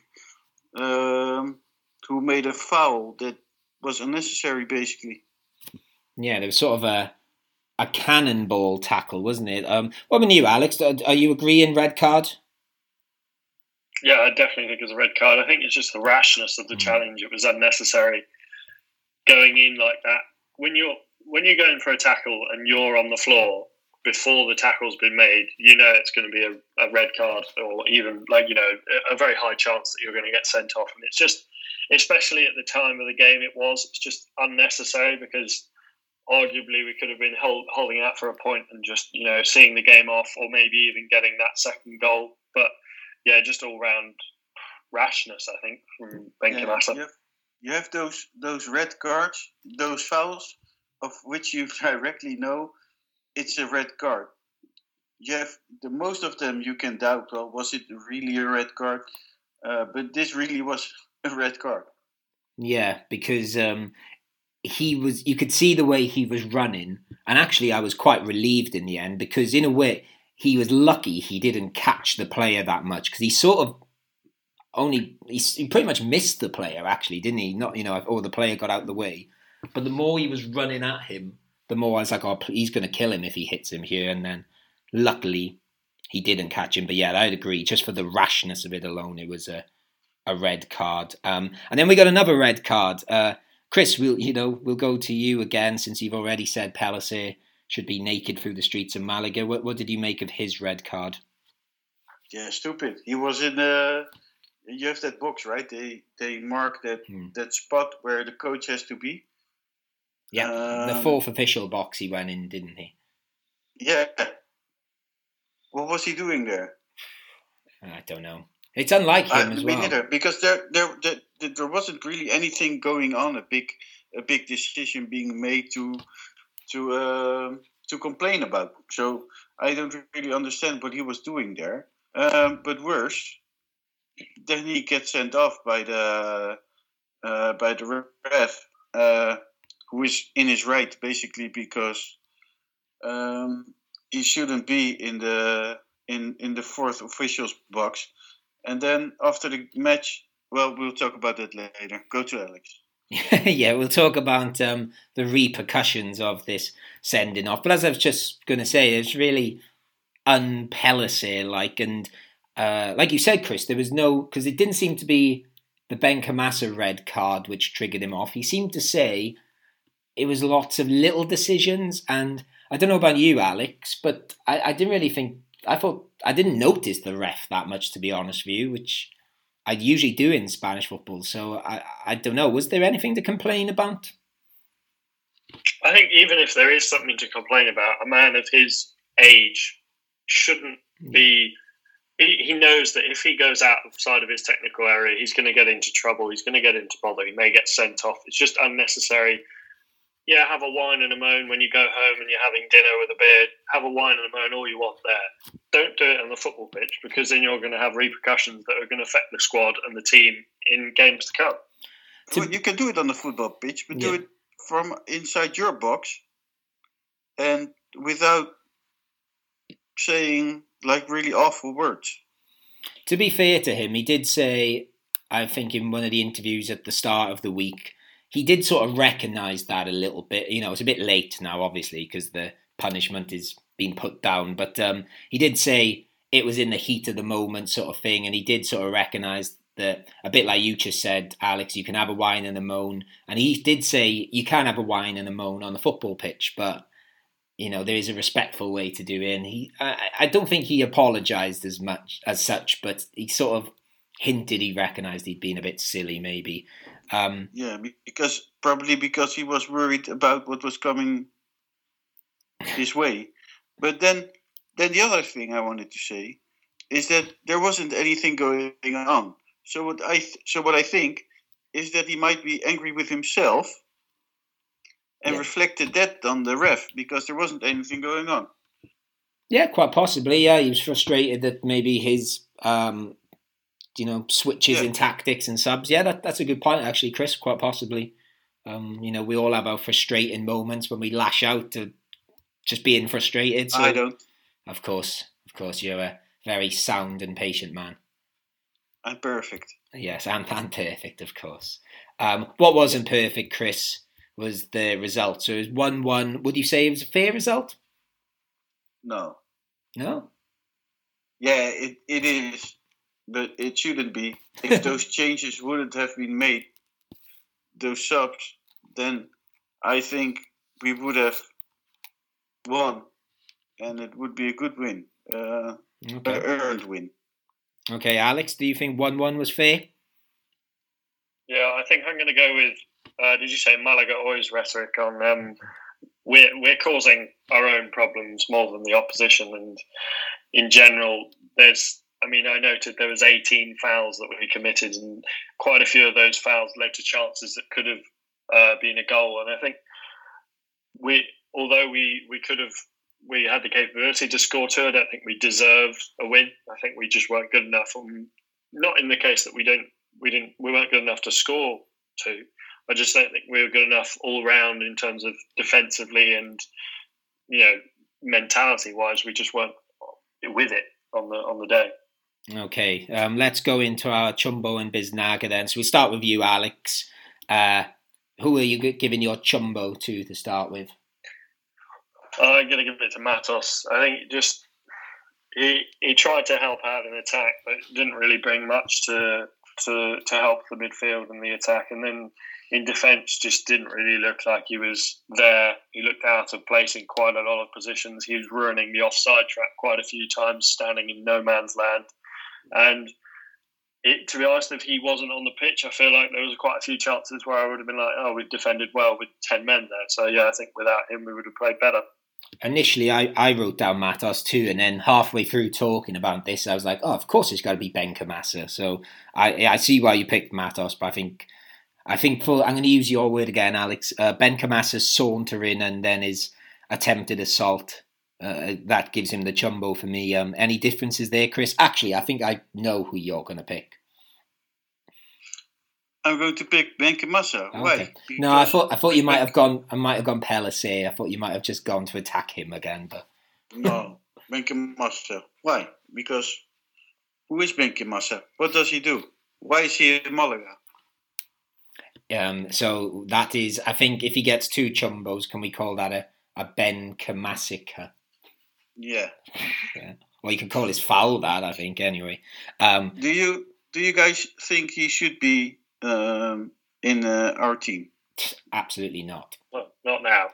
um, who made a foul that was unnecessary, basically. Yeah, there was sort of a a cannonball tackle, wasn't it? Um, what about you, Alex? Are you agreeing red card? Yeah, I definitely think it's a red card. I think it's just the rashness of the mm. challenge. It was unnecessary going in like that. When you're when you're going for a tackle and you're on the floor before the tackle's been made, you know it's going to be a, a red card or even like you know a very high chance that you're going to get sent off. And it's just, especially at the time of the game, it was it's just unnecessary because arguably we could have been hold, holding out for a point and just you know seeing the game off or maybe even getting that second goal. But yeah, just all round rashness, I think, from Ben yeah, you, have, you have those those red cards, those fouls, of which you directly know it's a red card. You have the most of them you can doubt. Well, was it really a red card? Uh, but this really was a red card. Yeah, because um, he was. You could see the way he was running, and actually, I was quite relieved in the end because, in a way, he was lucky he didn't catch the player that much because he sort of only he, he, pretty much missed the player actually, didn't he? Not you know, or the player got out the way. But the more he was running at him, the more I was like, oh, he's going to kill him if he hits him here. And then, luckily, he didn't catch him. But yeah, I'd agree. Just for the rashness of it alone, it was a a red card. Um, and then we got another red card. Uh, Chris, we'll you know we'll go to you again since you've already said Pellicer should be naked through the streets of Malaga. What, what did you make of his red card? Yeah, stupid. He was in the. You have that box, right? They they mark that hmm. that spot where the coach has to be. Yeah, um, the fourth official box he went in, didn't he? Yeah. What was he doing there? I don't know. It's unlike him uh, as well. Neither, because there, there, there, there wasn't really anything going on. A big, a big decision being made to to uh, to complain about. So I don't really understand what he was doing there. Um, but worse, then he gets sent off by the uh, by the ref, uh, who is in his right basically because um, he shouldn't be in the in in the fourth officials box. And then after the match, well, we'll talk about that later. Go to Alex. yeah, we'll talk about um, the repercussions of this sending off. But as I was just going to say, it's really un like, and uh, like you said, Chris, there was no because it didn't seem to be the Benkhemassa red card which triggered him off. He seemed to say it was lots of little decisions, and I don't know about you, Alex, but I, I didn't really think. I thought I didn't notice the ref that much, to be honest with you, which I usually do in Spanish football. So I, I don't know. Was there anything to complain about? I think even if there is something to complain about, a man of his age shouldn't hmm. be. He, he knows that if he goes outside of his technical area, he's going to get into trouble. He's going to get into bother. He may get sent off. It's just unnecessary yeah, have a wine and a moan when you go home and you're having dinner with a beer. Have a wine and a moan all you want there. Don't do it on the football pitch because then you're going to have repercussions that are going to affect the squad and the team in games to come. Well, you can do it on the football pitch, but yeah. do it from inside your box and without saying like really awful words. To be fair to him, he did say, I think in one of the interviews at the start of the week, he did sort of recognise that a little bit. You know, it's a bit late now, obviously, because the punishment is being put down. But um, he did say it was in the heat of the moment, sort of thing, and he did sort of recognise that a bit like you just said, Alex. You can have a whine and a moan, and he did say you can have a whine and a moan on the football pitch, but you know there is a respectful way to do it. And he, I, I don't think he apologised as much as such, but he sort of hinted he recognised he'd been a bit silly, maybe. Um, yeah, because probably because he was worried about what was coming his way. But then, then the other thing I wanted to say is that there wasn't anything going on. So what I th- so what I think is that he might be angry with himself and yeah. reflected that on the ref because there wasn't anything going on. Yeah, quite possibly. Yeah, he was frustrated that maybe his um, you know switches yeah. in tactics and subs. Yeah, that, that's a good point actually, Chris. Quite possibly. Um, you know, we all have our frustrating moments when we lash out to just being frustrated. So, I don't. Of course, of course, you're a very sound and patient man. I'm perfect. Yes, and, and perfect, of course. Um, what wasn't perfect, Chris, was the result. So it was one one. Would you say it was a fair result? No. No. Yeah, it, it is, but it shouldn't be. If those changes wouldn't have been made, those subs, then I think we would have won, and it would be a good win, uh, Okay. an earned win. Okay, Alex, do you think one one was fair? Yeah, I think I'm going to go with. Uh, did you say Malaga always rhetoric on? Um, we're we're causing our own problems more than the opposition, and in general, there's. I mean, I noted there was 18 fouls that we committed, and quite a few of those fouls led to chances that could have uh, been a goal. And I think we, although we we could have, we had the capability to score two. I don't think we deserved a win. I think we just weren't good enough. And not in the case that we don't we didn't we weren't good enough to score two. I just don't think we were good enough all round in terms of defensively and you know mentality wise. We just weren't with it on the on the day. Okay, um, let's go into our Chumbo and Biznaga then. So we start with you, Alex. Uh, who are you giving your Chumbo to to start with? I'm going to give it to Matos. I think just he he tried to help out in attack, but didn't really bring much to to to help the midfield and the attack. And then in defence, just didn't really look like he was there. He looked out of place in quite a lot of positions. He was ruining the offside trap quite a few times, standing in no man's land. And it, to be honest, if he wasn't on the pitch, I feel like there was quite a few chances where I would have been like, "Oh, we've defended well with ten men there." So yeah, I think without him, we would have played better. Initially, I, I wrote down Matos too, and then halfway through talking about this, I was like, oh, of course it's got to be Benkhemassa. So I I see why you picked Matos, but I think I think for I'm going to use your word again, Alex. Uh, Benkhemassa's sauntering and then his attempted assault. Uh, that gives him the chumbo for me. Um, any differences there, Chris? Actually, I think I know who you're going to pick. I'm going to pick Benkhemassa. Okay. Why? No, I thought I thought you might have gone. I might have gone Pellicer. I thought you might have just gone to attack him again, but No, Benkhemassa. Why? Because who is Benkhemassa? What does he do? Why is he in Malaga? Um, so that is, I think, if he gets two chumbos, can we call that a, a Ben Kamasica? Yeah. Well, you can call his foul that, I think, anyway. Um, Do you do you guys think he should be um, in uh, our team? absolutely not. Well, not now.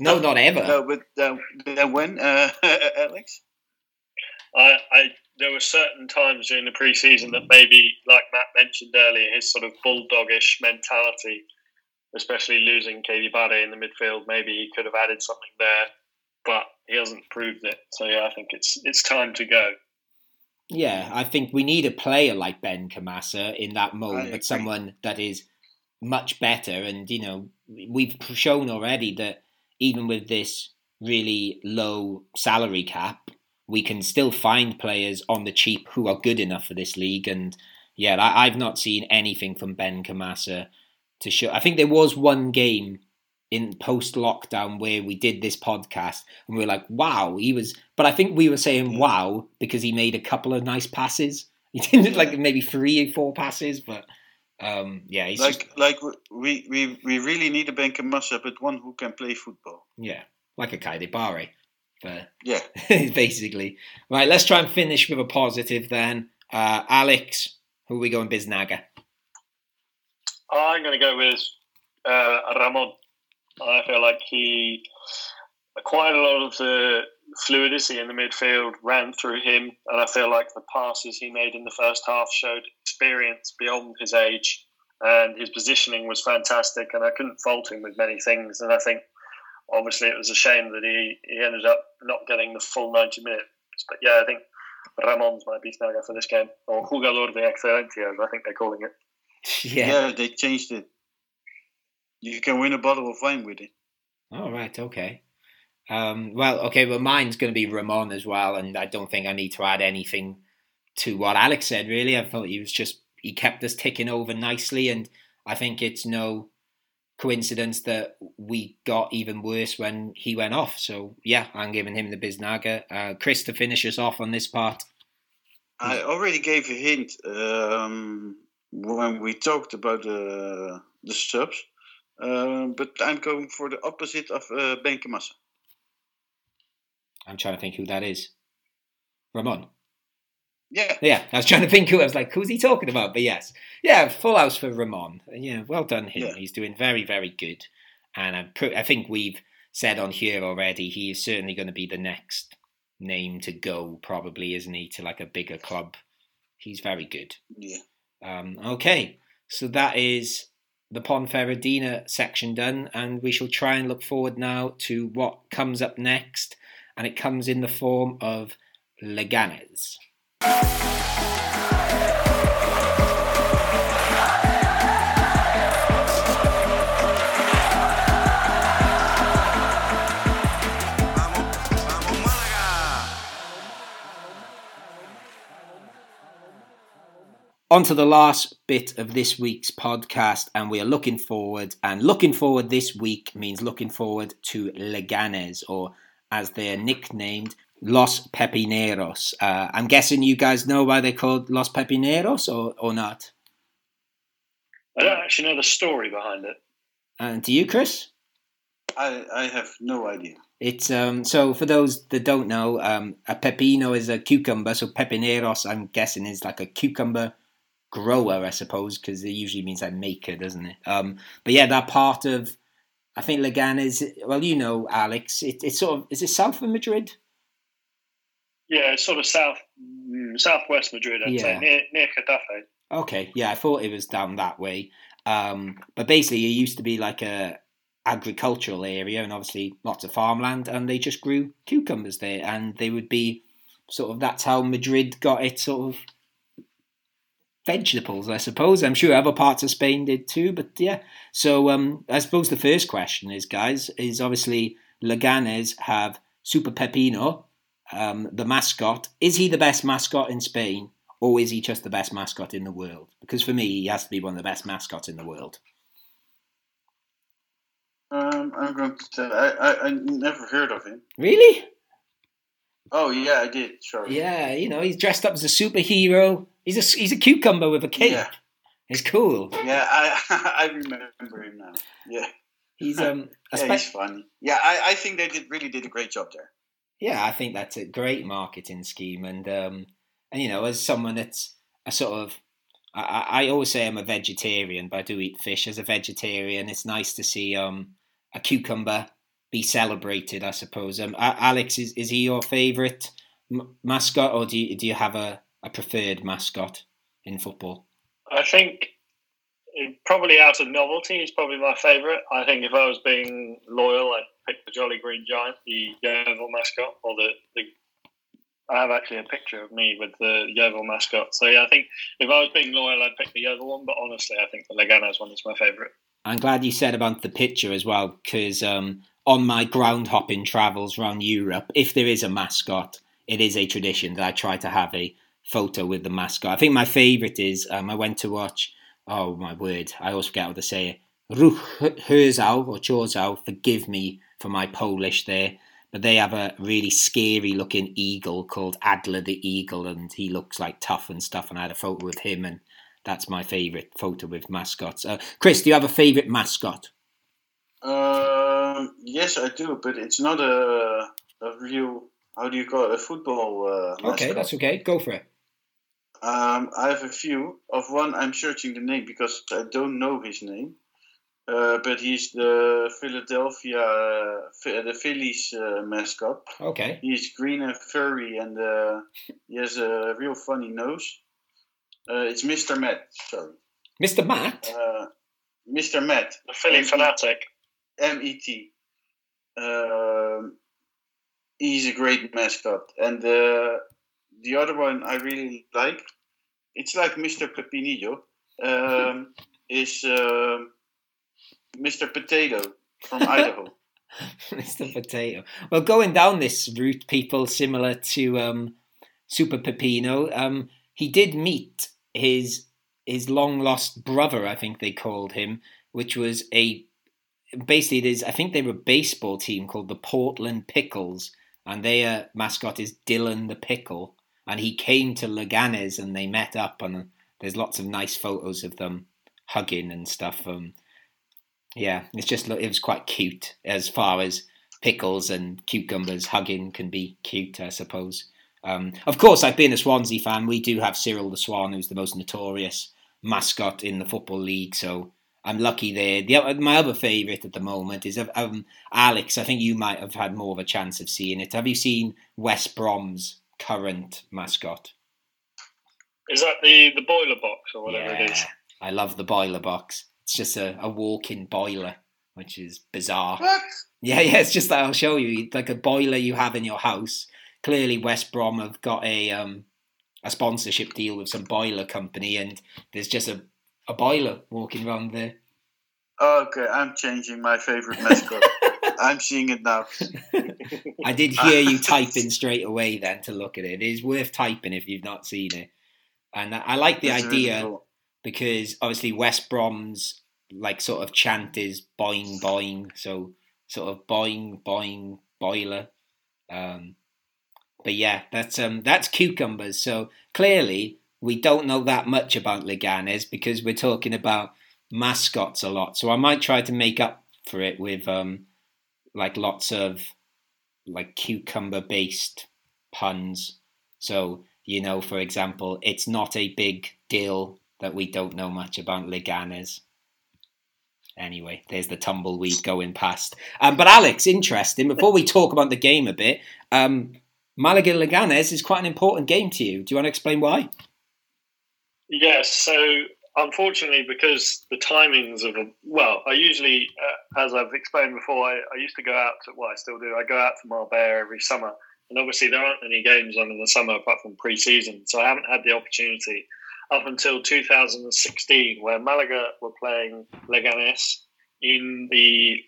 no, not ever. No, but uh, then when, uh, Alex? I, I there were certain times during the preseason that maybe, like Matt mentioned earlier, his sort of bulldogish mentality, especially losing Keidi Bare in the midfield, maybe he could have added something there, but he hasn't proved it. So yeah, I think it's it's time to go. Yeah, I think we need a player like Benkhemassa in that I mold, but someone that is much better. And you know, we've shown already that even with this really low salary cap, we can still find players on the cheap who are good enough for this league. And yeah, I, I've not seen anything from Benkhemassa to show. I think there was one game in post lockdown where we did this podcast and we were like, wow, he was. But I think we were saying wow because he made a couple of nice passes. He did Yeah. like maybe three or four passes, but um, yeah, he's Like just like we, we we really need a Benkhemassa, but one who can play football. yeah, like a Keidi Bare. But Yeah. basically, right. Let's try and finish with a positive then. Uh, Alex, who are we going Biznaga? I'm going to go with uh, Ramon. I feel like he quite a lot of the fluidity in the midfield ran through him, and I feel like the passes he made in the first half showed experience beyond his age, and his positioning was fantastic. And I couldn't fault him with many things. And I think obviously it was a shame that he, he ended up not getting the full 90 minutes. But yeah, I think Ramon's my Biznaga for this game, or Jugador de Excelencia, as I think they're calling it. Yeah. Yeah, they changed it. You can win a bottle of wine with it. All right. Okay. Um, well, okay. Well, mine's going to be Ramon as well, and I don't think I need to add anything to what Alex said. Really, I thought he was just he kept us ticking over nicely, and I think it's no coincidence that we got even worse when he went off. So yeah, I'm giving him the Biznaga. Uh, Chris to finish us off on this part. I already gave a hint um, when we talked about the the subs. Uh, but I'm going for the opposite of uh, Benkhemassa. I'm trying to think who that is. Ramon. Yeah. Yeah, I was trying to think who I was like, who's he talking about? But yes, yeah, full house for Ramon. Yeah, well done him. Yeah. He's doing very, very good, and I, I think we've said on here already he is certainly going to be the next name to go, probably, isn't he, to like a bigger club? He's very good. Yeah. Um, okay, so that is the Ponferradina section done, and we shall try and look forward now to what comes up next, and it comes in the form of Leganes. On to the last bit of this week's podcast, and we are looking forward. And looking forward this week means looking forward to Leganes, or as they're nicknamed, Los Pepineros. Uh, I'm guessing you guys know why they're called Los Pepineros, or, or not? I don't actually know the story behind it. And do you, Chris? I, I have no idea. It's um so for those that don't know, um a pepino is a cucumber, so pepineros I'm guessing is like a cucumber grower, I suppose, because it usually means like maker, doesn't it? Um but yeah, that part of I think Leganes well you know, Alex, it, it's sort of is it south of Madrid? Yeah, it's sort of south, mm, southwest Madrid, I'd Yeah. say, near, near Getafe. Okay, yeah, I thought it was down that way. Um, but basically, it used to be like a agricultural area, and obviously lots of farmland, and they just grew cucumbers there, and they would be sort of that's how Madrid got its sort of vegetables, I suppose. I'm sure other parts of Spain did too, but yeah. So um, I suppose the first question is, guys, is obviously Leganes have Super Pepino, um, the mascot. Is he the best mascot in Spain? or is he just the best mascot in the world? Because for me, he has to be one of the best mascots in the world. Um, I'm going to say I, I, I never heard of him. Really? Oh yeah, I did. Sorry. Yeah, you know, he's dressed up as a superhero. He's a he's a cucumber with a cape. Yeah. It's cool. Yeah, I I remember him now. Yeah. He's um, Yeah, he's funny. Yeah, I, I think they did really did a great job there. yeah, I think that's a great marketing scheme, and um, and you know, as someone that's a sort of, I, I I always say I'm a vegetarian, but I do eat fish. As a vegetarian, it's nice to see um a cucumber be celebrated. I suppose. Um, Alex, is is he your favourite m- mascot, or do you do you have a, a preferred mascot in football? I think probably out of novelty, he's probably my favourite. I think if I was being loyal, I'd pick the Jolly Green Giant, the Yeovil mascot, or the, the I have actually a picture of me with the Yeovil mascot. So yeah, I think if I was being loyal, I'd pick the Yeovil one. But honestly, I think the Leganes one is my favourite. I'm glad you said about the picture as well, because um, on my ground hopping travels around Europe, if there is a mascot, it is a tradition that I try to have a photo with the mascot. I think my favourite is um, I went to watch, oh my word, I always forget how to say it, Ruch Herzau or Chorzau, forgive me for my Polish there, but they have a really scary looking eagle called Adler the Eagle, and he looks like tough and stuff, and I had a photo with him, and that's my favourite photo with mascots. Uh, Chris, do you have a favourite mascot? Um, yes, I do, but it's not a a real. How do you call it? A football. Uh, Okay, that's okay. Go for it. Um, I have a few. Of one, I'm searching the name because I don't know his name. Uh, but he's the Philadelphia, uh, the Phillies uh, mascot. Okay. He's green and furry, and uh, he has a real funny nose. Uh, it's Mr. Matt. Sorry, Mr. Matt? uh, Mr. Matt. The Philly M- fanatic. M E T. Um, he's a great mascot, and uh, the other one I really like. It's like Mr. Pepinillo. Um, is um Mr. Potato from Idaho. Mr. Potato. Well, going down this route, people similar to um, Super Pepino, um, he did meet his his long lost brother, I think they called him, which was a basically there's I think they were a baseball team called the Portland Pickles, and their mascot is Dylan the Pickle, and he came to Leganes and they met up, and there's lots of nice photos of them hugging and stuff. Um, Yeah, it's just it was quite cute as far as pickles and cucumbers hugging can be cute, I suppose. Um, of course, I've been a Swansea fan. We do have Cyril the Swan, who's the most notorious mascot in the football league. So I'm lucky there. The, my other favourite at the moment is um, Alex. I think you might have had more of a chance of seeing it. Have you seen West Brom's current mascot? Is that the the boiler box or whatever yeah, it is? I love the boiler box. It's just a, a walk-in boiler, which is bizarre. What? Yeah, yeah. It's just that I'll show you, like a boiler you have in your house. Clearly, West Brom have got a um, a sponsorship deal with some boiler company, and there's just a, a boiler walking around there. Okay, I'm changing my favorite mascot. I'm seeing it now. I did hear you typing straight away then to look at it. It is worth typing if you've not seen it. And I, like the That's really idea cool. because obviously West Brom's like sort of chant is boing boing, so sort of boing boing boiler. Um, but yeah, that's um that's cucumbers. So clearly we don't know that much about Leganes because we're talking about mascots a lot. So I might try to make up for it with um like lots of like cucumber based puns. So, you know, for example, it's not a big deal that we don't know much about Leganes. Anyway, there's the tumbleweed going past. Um, but Alex, interesting. Before we talk about the game a bit, um, Malaga Leganes is quite an important game to you. Do you want to explain why? Yes. So unfortunately, because the timings of a, well, I usually, uh, as I've explained before, I, I used to go out to well, I still do. I go out to Marbella every summer, and obviously there aren't any games on in the summer apart from pre-season, so I haven't had the opportunity up until 2016, where Malaga were playing Leganes in the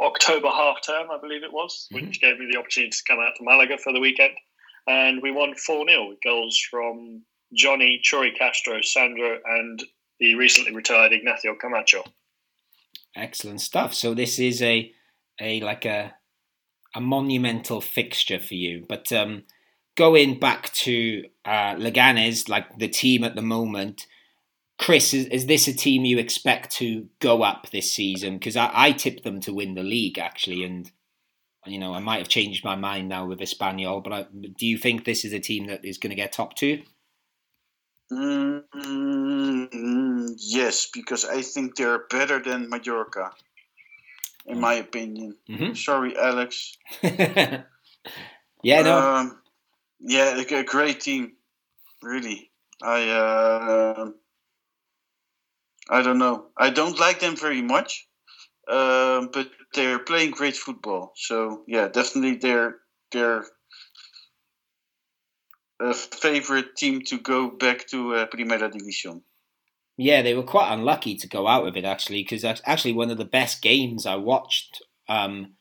October half term, I believe it was, which gave me the opportunity to come out to Malaga for the weekend. And we won 4 0 with goals from Jony, Chori Castro, Sandro, and the recently retired Ignacio Camacho. Excellent stuff. So this is a a like a a monumental fixture for you. But um, going back to uh, Leganes, like the team at the moment, Chris, is, is this a team you expect to go up this season? Because I, I tipped them to win the league actually, and you know I might have changed my mind now with Espanyol. But I, do you think this is a team that is going to get top two? Mm, yes, because I think they're better than Mallorca, in my opinion. Mhm. Sorry, Alex. yeah, no, Um, yeah, a a great team, really. I uh, I don't know. I don't like them very much, um, but they're playing great football. So yeah, definitely they're they're favorite team to go back to uh, Primera División. Yeah, they were quite unlucky to go out of it actually, because actually one of the best games I watched um,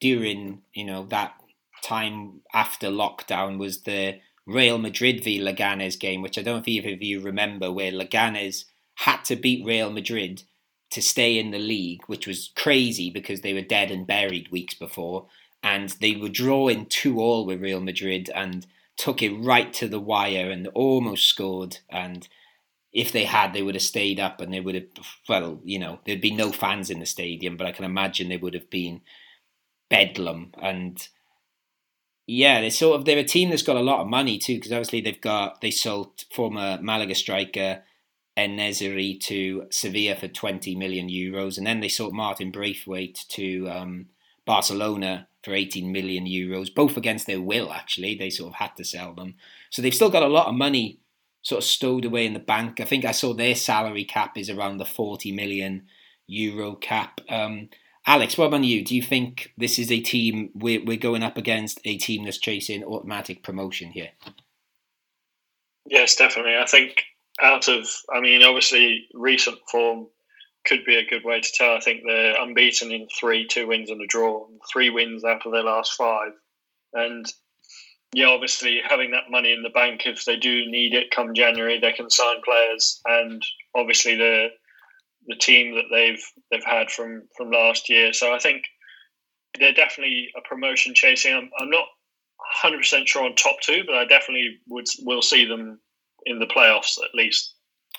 during you know that time after lockdown was the Real Madrid v Leganes game, which I don't know if either of you remember, where Leganes had to beat Real Madrid to stay in the league, which was crazy because they were dead and buried weeks before, and they were drawing two all with Real Madrid and took it right to the wire and almost scored and if they had, they would have stayed up and they would have, well, you know, there'd be no fans in the stadium, but I can imagine they would have been bedlam. And yeah, they're sort of, they're a team that's got a lot of money too, because obviously they've got, they sold former Malaga striker En-Nesyri to Sevilla for 20 million euros. And then they sold Martin Braithwaite to um, Barcelona for 18 million euros, both against their will, actually. They sort of had to sell them. So they've still got a lot of money sort of stowed away in the bank. I think I saw their salary cap is around the 40 million euro cap. Um, Alex, what about you? Do you think this is a team we're, we're going up against a team that's chasing automatic promotion here? Yes, definitely. I think out of, I mean, obviously recent form could be a good way to tell. I think they're unbeaten in three, two wins and a draw, three wins out of their last five. And yeah, obviously having that money in the bank, if they do need it come January, they can sign players. And obviously the the team that they've they've had from from last year. So I think they're definitely a promotion chasing. I'm, I'm not 100 percent sure on top two, but I definitely would will see them in the playoffs at least.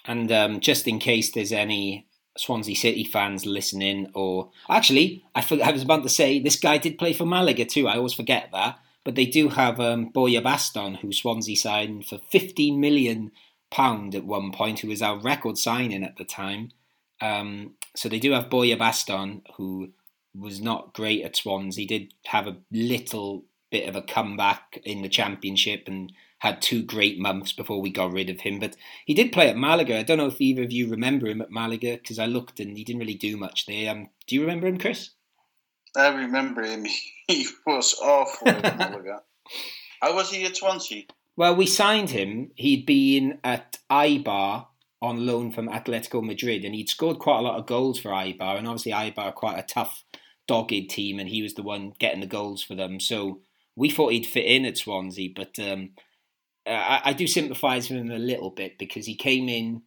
And um, just in case there's any Swansea City fans listening, or actually, I, for, I was about to say this guy did play for Malaga too. I always forget that, but they do have um, Borja Baston, who Swansea signed for 15 million pound at one point, who was our record signing at the time. Um, so they do have Borja Baston, who was not great at Swansea. He did have a little bit of a comeback in the championship and had two great months before we got rid of him. But he did play at Malaga. I don't know if either of you remember him at Malaga because I looked and he didn't really do much there. Um, do you remember him, Chris? I remember him. He was awful at Malaga. How was he at Swansea? Well, we signed him. He'd been at Eibar on loan from Atletico Madrid, and he'd scored quite a lot of goals for Eibar. And obviously, Eibar are quite a tough, dogged team, and he was the one getting the goals for them. So we thought he'd fit in at Swansea, but um, I, I do sympathise with him a little bit because he came in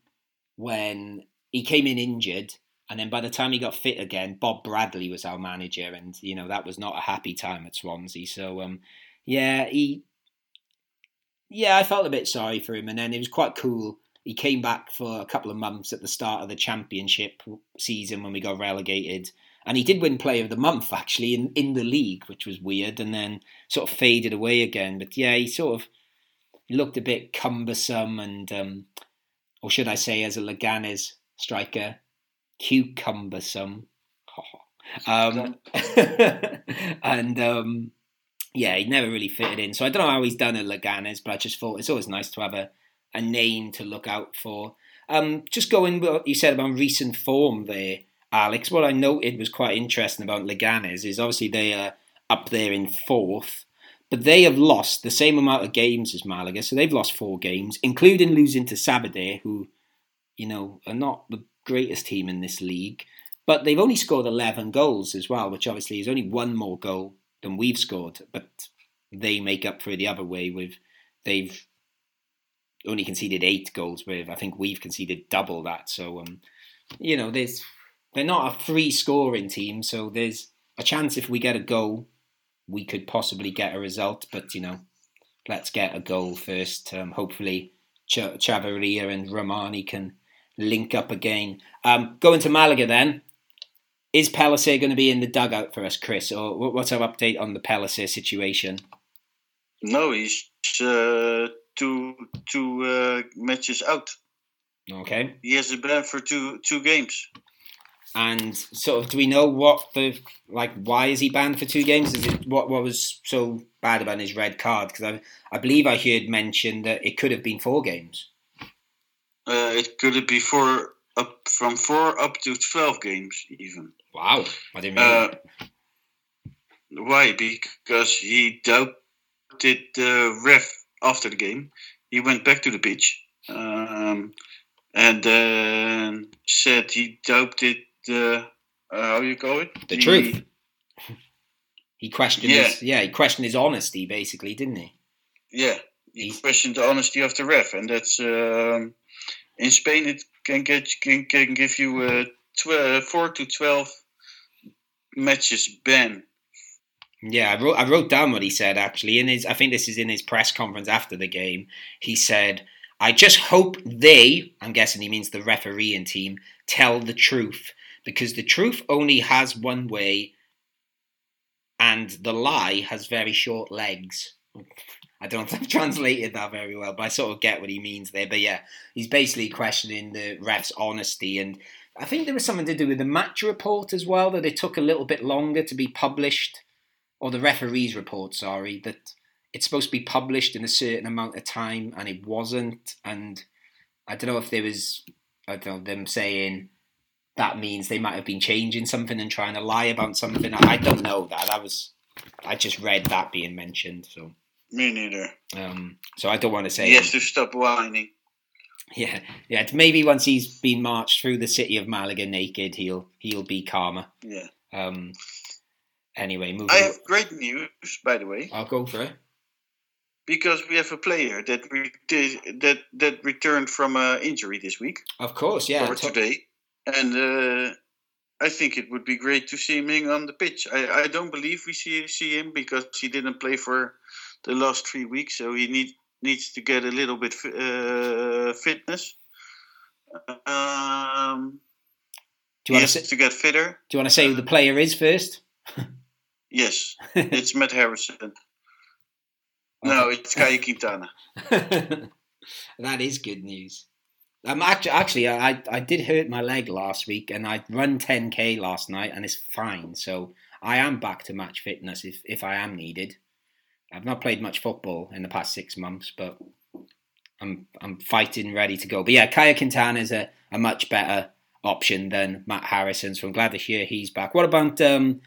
when he came in injured, and then by the time he got fit again, Bob Bradley was our manager, and you know that was not a happy time at Swansea. So um, yeah, he yeah, I felt a bit sorry for him, and then it was quite cool. He came back for a couple of months at the start of the championship season when we got relegated, and he did win Player of the Month actually in, in the league, which was weird, and then sort of faded away again. But yeah, he sort of looked a bit cumbersome, and um, or should I say, as a Leganes striker, cucumbersome. um, and um, yeah, he never really fitted in. So I don't know how he's done at Leganes, but I just thought it's always nice to have a, a name to look out for. Um, just going what you said about recent form there, Alex. What I noted was quite interesting about Leganes is obviously they are up there in fourth, but they have lost the same amount of games as Malaga. So they've lost four games, including losing to Sabadell, who you know are not the greatest team in this league. But they've only scored 11 goals as well, which obviously is only one more goal than we've scored, but they make up for the other way with they've only conceded eight goals with I think we've conceded double that. So um, you know, there's they're not a free scoring team, so there's a chance if we get a goal, we could possibly get a result. But you know, let's get a goal first. Um, hopefully, Ch- Chavarria and Rahmani can link up again. Um, going to Malaga then is Pellicer going to be in the dugout for us, Chris, or what's our update on the Pellicer situation? No, he's uh, two two uh, matches out. Okay. He has a ban for two two games. And sort of, do we know what the like? Why is he banned for two games? Is it what what was so bad about his red card? Because I I believe I heard mentioned that it could have been four games. Uh, it could be four up from four up to twelve games even. Wow, I didn't. Uh, why? Because he doubted the ref after the game. He went back to the pitch um, and then said he doubted the uh, how you call it the truth. He questioned Yeah. his yeah he questioned his honesty basically, didn't he? Yeah, he He's- questioned the honesty of the ref, and that's um, in Spain. It can get can, can give you a tw- four to twelve matches ban. Yeah, I wrote I wrote down what he said actually in his I think this is in his press conference after the game. He said, "I just hope they, I'm guessing he means the refereeing team, tell the truth because the truth only has one way and the lie has very short legs." I don't think I've translated that very well, but I sort of get what he means there. But yeah, he's basically questioning the ref's honesty and I think there was something to do with the match report as well that it took a little bit longer to be published or the referee's report, sorry, that it's supposed to be published in a certain amount of time and it wasn't. And I don't know if there was, I don't know, them saying that means they might have been changing something and trying to lie about something. I don't know that. I was, I just read that being mentioned. So, Me neither. um, so I don't want to say. He has to stop whining. Yeah, yeah. Maybe once he's been marched through the city of Malaga naked, he'll he'll be calmer. Yeah. Um. Anyway, moving. I have great news, by the way, I'll go for it. because we have a player that re- that that returned from uh, injury this week Of course, yeah. or to- today, and uh, I think it would be great to see him on the pitch. I, I don't believe we see see him because he didn't play for the last three weeks, so he need, needs to get a little bit uh, fitness. Um, Do you want to say, to get fitter. do you want to say who the player is first? Yes, it's Matt Harrison. No, it's Kaya Quintana. that is good news. Um, actually, actually, I I did hurt my leg last week, and I run 10k last night, and it's fine. So I am back to match fitness if if I am needed. I've not played much football in the past six months, but I'm I'm fighting, ready to go. But yeah, Kaya Quintana is a, a much better option than Matt Harrison, so I'm glad to hear he's back. What about um,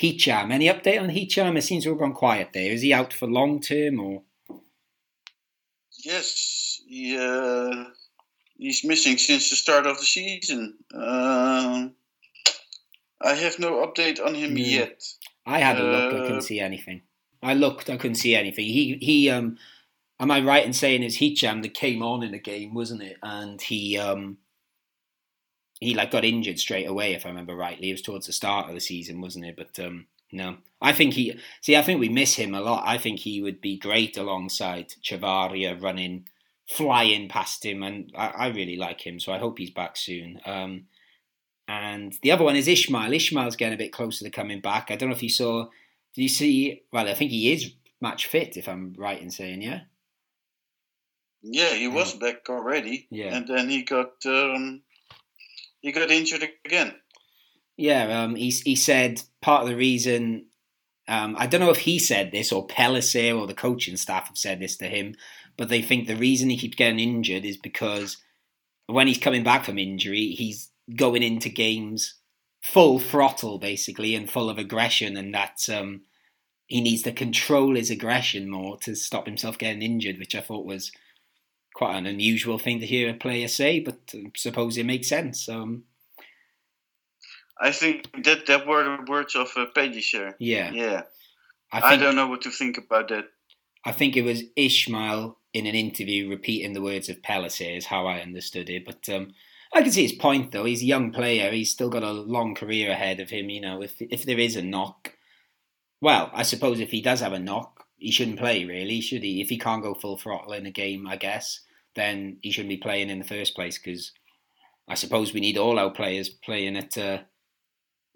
Hicham? Any update on Hicham? It seems have gone quiet there. Is he out for long term or? Yes, he, uh, he's missing since the start of the season. Um, I have no update on him Yeah. yet. I had a look. I couldn't Uh, see anything. I looked. I couldn't see anything. He he. Um, am I right in saying it's Hicham that came on in the game, wasn't it? And he um, he like got injured straight away, if I remember rightly. It was towards the start of the season, wasn't it? But um, no, I think he. See, I think we miss him a lot. I think he would be great alongside Chavarria, running, flying past him, and I, I really like him. So I hope he's back soon. Um, and the other one is Ishmael. Ishmael's getting a bit closer to coming back. I don't know if you saw. Did you see? Well, I think he is match fit, if I'm right in saying, yeah. Yeah, he was back already, Yeah. and then he got um, he got injured again. Yeah, um, he he said part of the reason. Um, I don't know if he said this or Pellicer or the coaching staff have said this to him, but they think the reason he keeps getting injured is because when he's coming back from injury, he's going into games full throttle basically and full of aggression, and that um, he needs to control his aggression more to stop himself getting injured, which I thought was quite an unusual thing to hear a player say, but I suppose it makes sense. Um, I think that that were the words of uh, Pellicer. yeah, Yeah, I I, don't know what to think about that. I think it was Ishmael in an interview repeating the words of Pellicer is how I understood it. But um, I can see his point though. He's a young player. He's still got a long career ahead of him. You know, if if there is a knock, well, I suppose if he does have a knock, he shouldn't play really, should he? If he can't go full throttle in a game, I guess, then he shouldn't be playing in the first place because I suppose we need all our players playing at uh,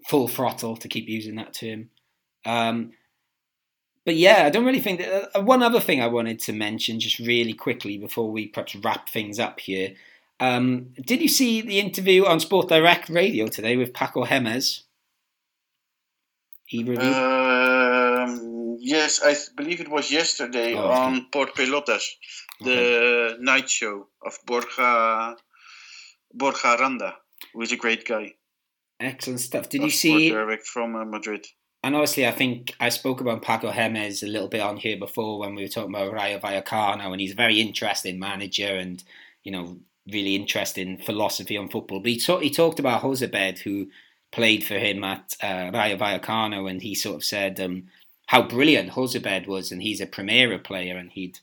full throttle to keep using that term. Um, but yeah, I don't really think that. Uh, one other thing I wanted to mention, just really quickly before we perhaps wrap things up here. Um, did you see the interview on Sport Direct Radio today with Paco Jémez? Either of you? Um, yes, I believe it was yesterday Oh, okay. on Port Pelotas, the night show of Borja Borja Aranda, who is a great guy. Excellent stuff. Did of you see? Direct from uh, Madrid? And honestly, I think I spoke about Paco Jémez a little bit on here before when we were talking about Rayo Vallecano, and he's a very interesting manager and, you know, really interesting philosophy on football. But he, talk, he talked about Jozabed, who played for him at uh, Rayo Vallecano, and he sort of said um, how brilliant Jozabed was, and he's a Primera player, and he'd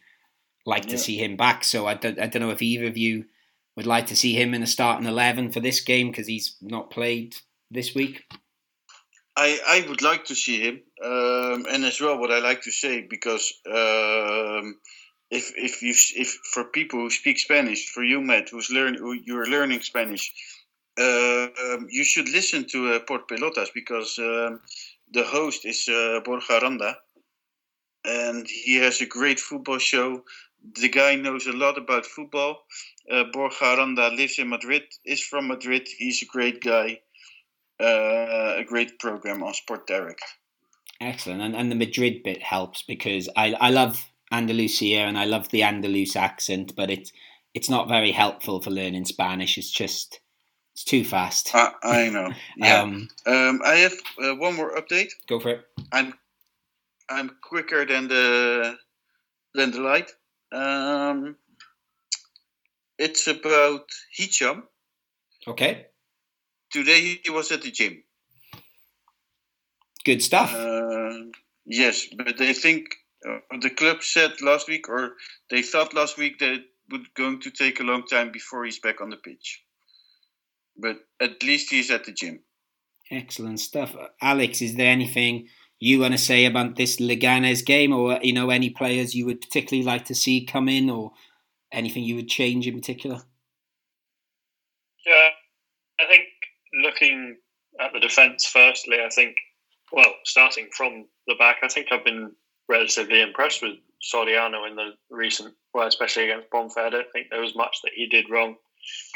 like to see him back. So I don't, I don't know if either of you would like to see him in the starting 11 for this game because he's not played this week. I, I would like to see him, um, and as well, what I like to say because um, if if you if for people who speak Spanish, for you, Matt, who's learn who you're learning Spanish, uh, um, you should listen to uh, Port Pelotas because um, the host is uh, Borja Aranda, and he has a great football show. The guy knows a lot about football. Uh, Borja Aranda lives in Madrid, is from Madrid. He's a great guy uh, a great program on Sport Direct. Excellent, and and the Madrid bit helps because I I love Andalusia and I love the Andalus accent, but it's it's not very helpful for learning Spanish. It's just it's too fast. I, I know. Yeah. Um, Um, I have uh, one more update. go for it. I'm I'm quicker than the than the light. Um, it's about Hicham. Okay, Today he was at the gym. good stuff. Uh, yes, but I think uh, the club said last week, or they thought last week that it would going to take a long time before he's back on the pitch. But at least he's at the gym. Excellent stuff. Alex, is there anything you want to say about this Leganes game, or you know any players you would particularly like to see come in, or anything you would change in particular? Yeah, I think looking at the defence firstly, I think, well, starting from the back, I think I've been relatively impressed with Soriano in the recent, well, especially against Bonfair. I don't think there was much that he did wrong.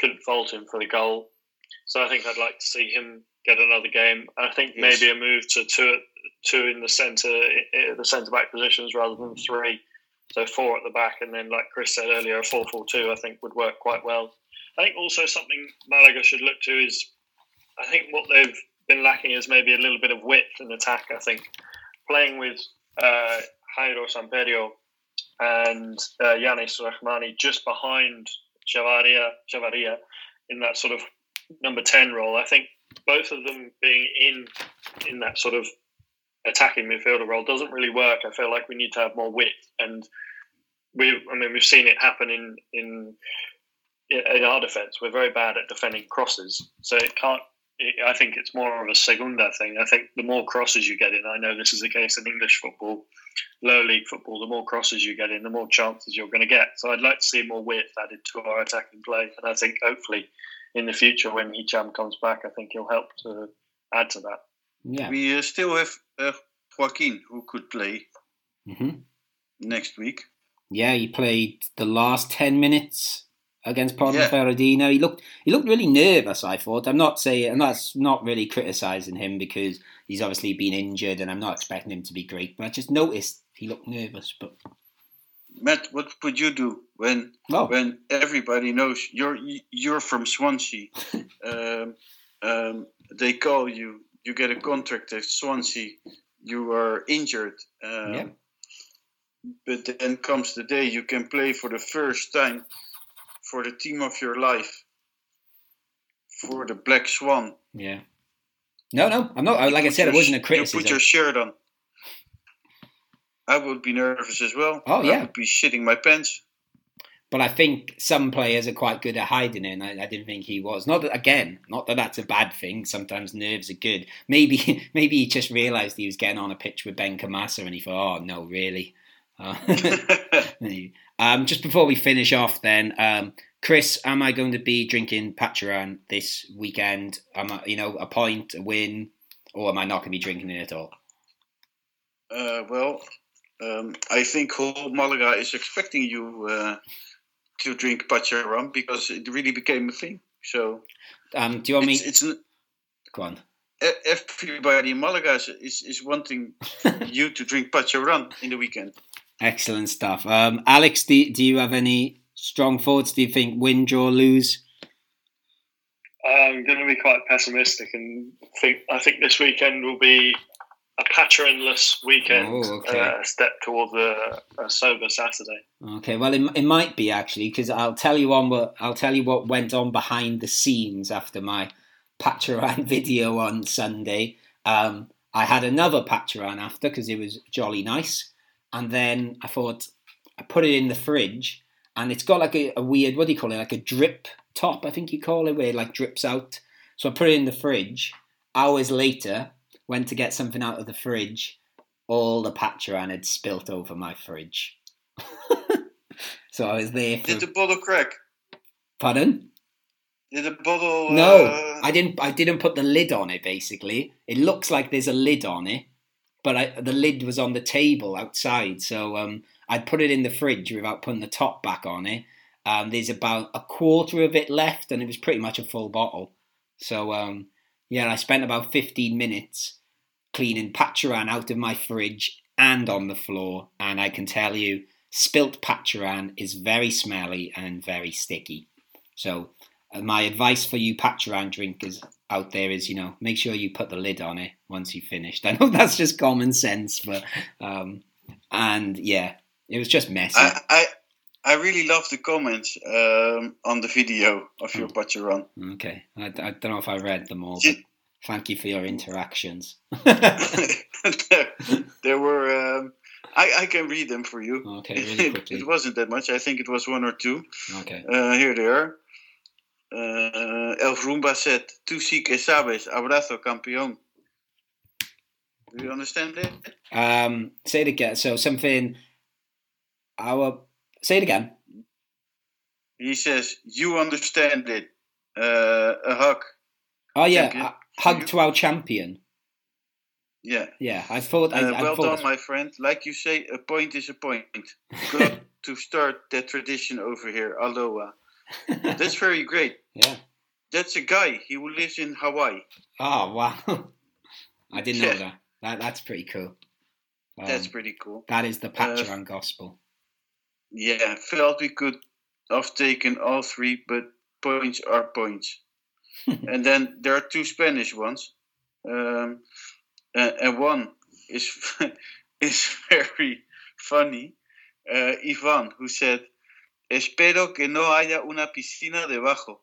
Couldn't fault him for the goal. So I think I'd like to see him get another game. I think Yes. maybe a move to two, two in the centre, the centre back positions rather than three. So four at the back, and then, like Chris said earlier, a four-four-two I think would work quite well. I think also something Malaga should look to is, I think what they've been lacking is maybe a little bit of width in attack. I think playing with uh, Jairo Samperio and uh, Yanis Rahmani just behind Chavarria, Chavarria in that sort of number 10 role, I think both of them being in in that sort of attacking midfielder role doesn't really work. I feel like we need to have more width and we I mean we've seen it happen in in in our defence. We're very bad at defending crosses, so it can't. It, I think it's more of a segunda thing. I think the more crosses you get in, I know this is the case in English football, lower league football. The more crosses you get in, the more chances you're going to get. So I'd like to see more width added to our attacking play, and I think hopefully in the future when Hicham comes back, I think he'll help to add to that. Yeah. We uh, still have uh, Joaquin who could play hmm next week. Yeah, he played the last ten minutes against Yeah. Ponferradina. He looked he looked really nervous. I thought. I'm not saying, and that's not really criticising him because he's obviously been injured, and I'm not expecting him to be great. But I just noticed he looked nervous. But Matt, what would you do when well, when everybody knows you're you're from Swansea? um, um, they call you. You get a contract at Swansea. You are injured. Um, Yeah. But then comes the day you can play for the first time for the team of your life, for the Black Swan. yeah. No, no, I'm not. Like I said, it wasn't a You put your shirt on. I would be nervous as well. Oh, yeah. I would be shitting my pants. But I think some players are quite good at hiding it, and I, I didn't think he was. Not that again, not that that's a bad thing. Sometimes nerves are good. Maybe maybe he just realised he was getting on a pitch with Benkhemassa, and he thought, "Oh no, really." Uh, um, just before we finish off, then, um, Chris, am I going to be drinking Pacharan this weekend? Am I, you know, a point, a win, or am I not going to be drinking it at all? Uh, well, um, I think whole Malaga is expecting you uh, to drink Pacharan because it really became a thing. So Um, do you want me? it's, it's an, Go on. everybody in Malaga is, is, is wanting you to drink Pacharan in the weekend. Excellent stuff. Um, Alex, do, do you have any strong thoughts? Do you think win, draw, lose? I'm going to be quite pessimistic and think I think this weekend will be a Patron-less weekend, Oh, okay. uh, a step towards a, a sober Saturday. Okay, well, it, it might be actually because I'll tell you on what I'll tell you what went on behind the scenes after my Pacharan video on Sunday. Um, I had another Pacharan after because it was jolly nice, and then I thought I put it in the fridge, and it's got like a, a weird what do you call it, like a drip top, I think you call it, where it like drips out. So I put it in the fridge. Hours later, went to get something out of the fridge. All the Pacharan had spilt over my fridge. so I was there for. Did the bottle crack? Pardon? Did the bottle? No, uh, I didn't. I didn't put the lid on it. Basically, it looks like there's a lid on it, but I, the lid was on the table outside. So um, I'd put it in the fridge without putting the top back on it. Um, there's about a quarter of it left, and it was pretty much a full bottle. So um, yeah, I spent about 15 minutes cleaning Pacharan out of my fridge and on the floor, and I can tell you, spilt Pacharan is very smelly and very sticky. So uh, my advice for you Pacharan drinkers out there is, you know, make sure you put the lid on it once you've finished. I know that's just common sense, but um, and yeah, it was just messy. I, I I really love the comments um, on the video of your Hmm. Pacharan. okay, I, I don't know if I read them all, but thank you for your interactions. there, there were. Um, I, I can read them for you. okay, really quickly. it wasn't that much. I think it was one or two. Okay. Uh, here they are. Uh, El Rumba said, "Tú sí que sabes, abrazo campeón." Do you understand it? Um, say it again. So something. Our say it again. He says, "You understand it." Uh, a hug, Oh yeah, Champion hug to our champion. Yeah. Yeah, I thought. I, Uh, I well thought done, my friend. Like you say, a point is a point. Got to start that tradition over here. Aloha. That's very great. yeah. That's a guy. He who lives in Hawaii. Oh wow, I didn't know that. That that's pretty cool. Um, That's pretty cool. that is the Patreon gospel. Yeah, felt we could have taken all three, but points are points. and then there are two Spanish ones, um, and, and one is is very funny. Uh, Ivan, who said, "Espero que no haya una piscina debajo."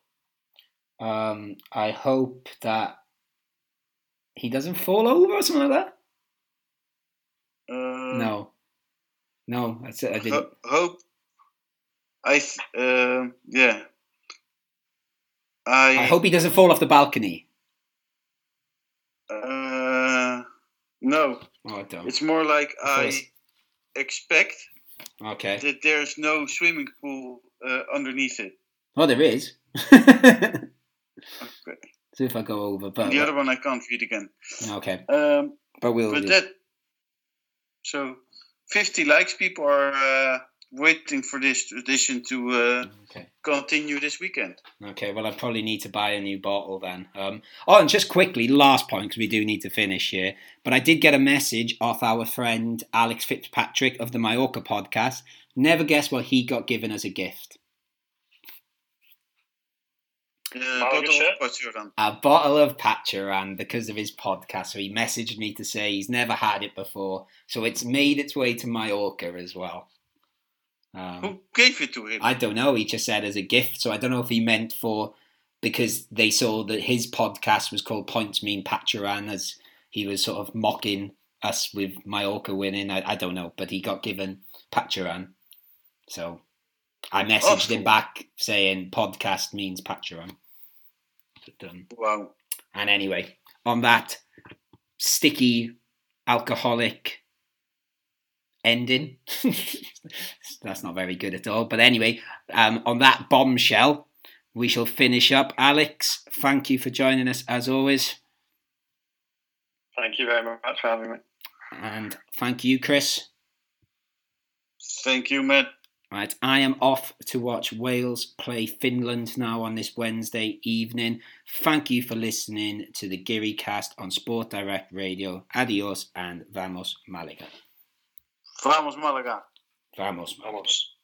Um, I hope that he doesn't fall over or something like that. Uh, No, no, that's it. I didn't. ho- hope. I uh, yeah. I, I hope he doesn't fall off the balcony. Uh, no, Oh, I don't. it's more like I I expect Okay. that there's no swimming pool uh, underneath it. Oh, there is. Okay. See if I go over, but the other one I can't read again. okay, Um, but we'll. but do. that. So, 50 likes. People are uh, waiting for this tradition to uh, Okay. continue this weekend. Okay, well, I probably need to buy a new bottle then. Um, oh, and just quickly, last point because we do need to finish here. But I did get a message off our friend Alex Fitzpatrick of the Mallorca podcast. Never guess what he got given as a gift. Uh, bottle of Pacharan. A bottle of Pacharan because of his podcast. So he messaged me to say he's never had it before. So it's made its way to Mallorca as well. Um, Who gave it to him? I don't know. He just said as a gift, so I don't know if he meant for because they saw that his podcast was called Points Mean Pacharan, as he was sort of mocking us with Mallorca winning. I, I don't know, but he got given Pacharan, so I messaged him Oh. back saying podcast means um, wow. and anyway, on that sticky, alcoholic ending, that's not very good at all. But anyway, um, on that bombshell, we shall finish up. Alex, thank you for joining us as always. Thank you very much for having me. And thank you, Chris. Thank you, Matt. Right, I am off to watch Wales play Finland now on this Wednesday evening. Thank you for listening to the Giri cast on Sport Direct Radio. Adios and vamos Malaga. Vamos, Málaga. Vamos, vamos.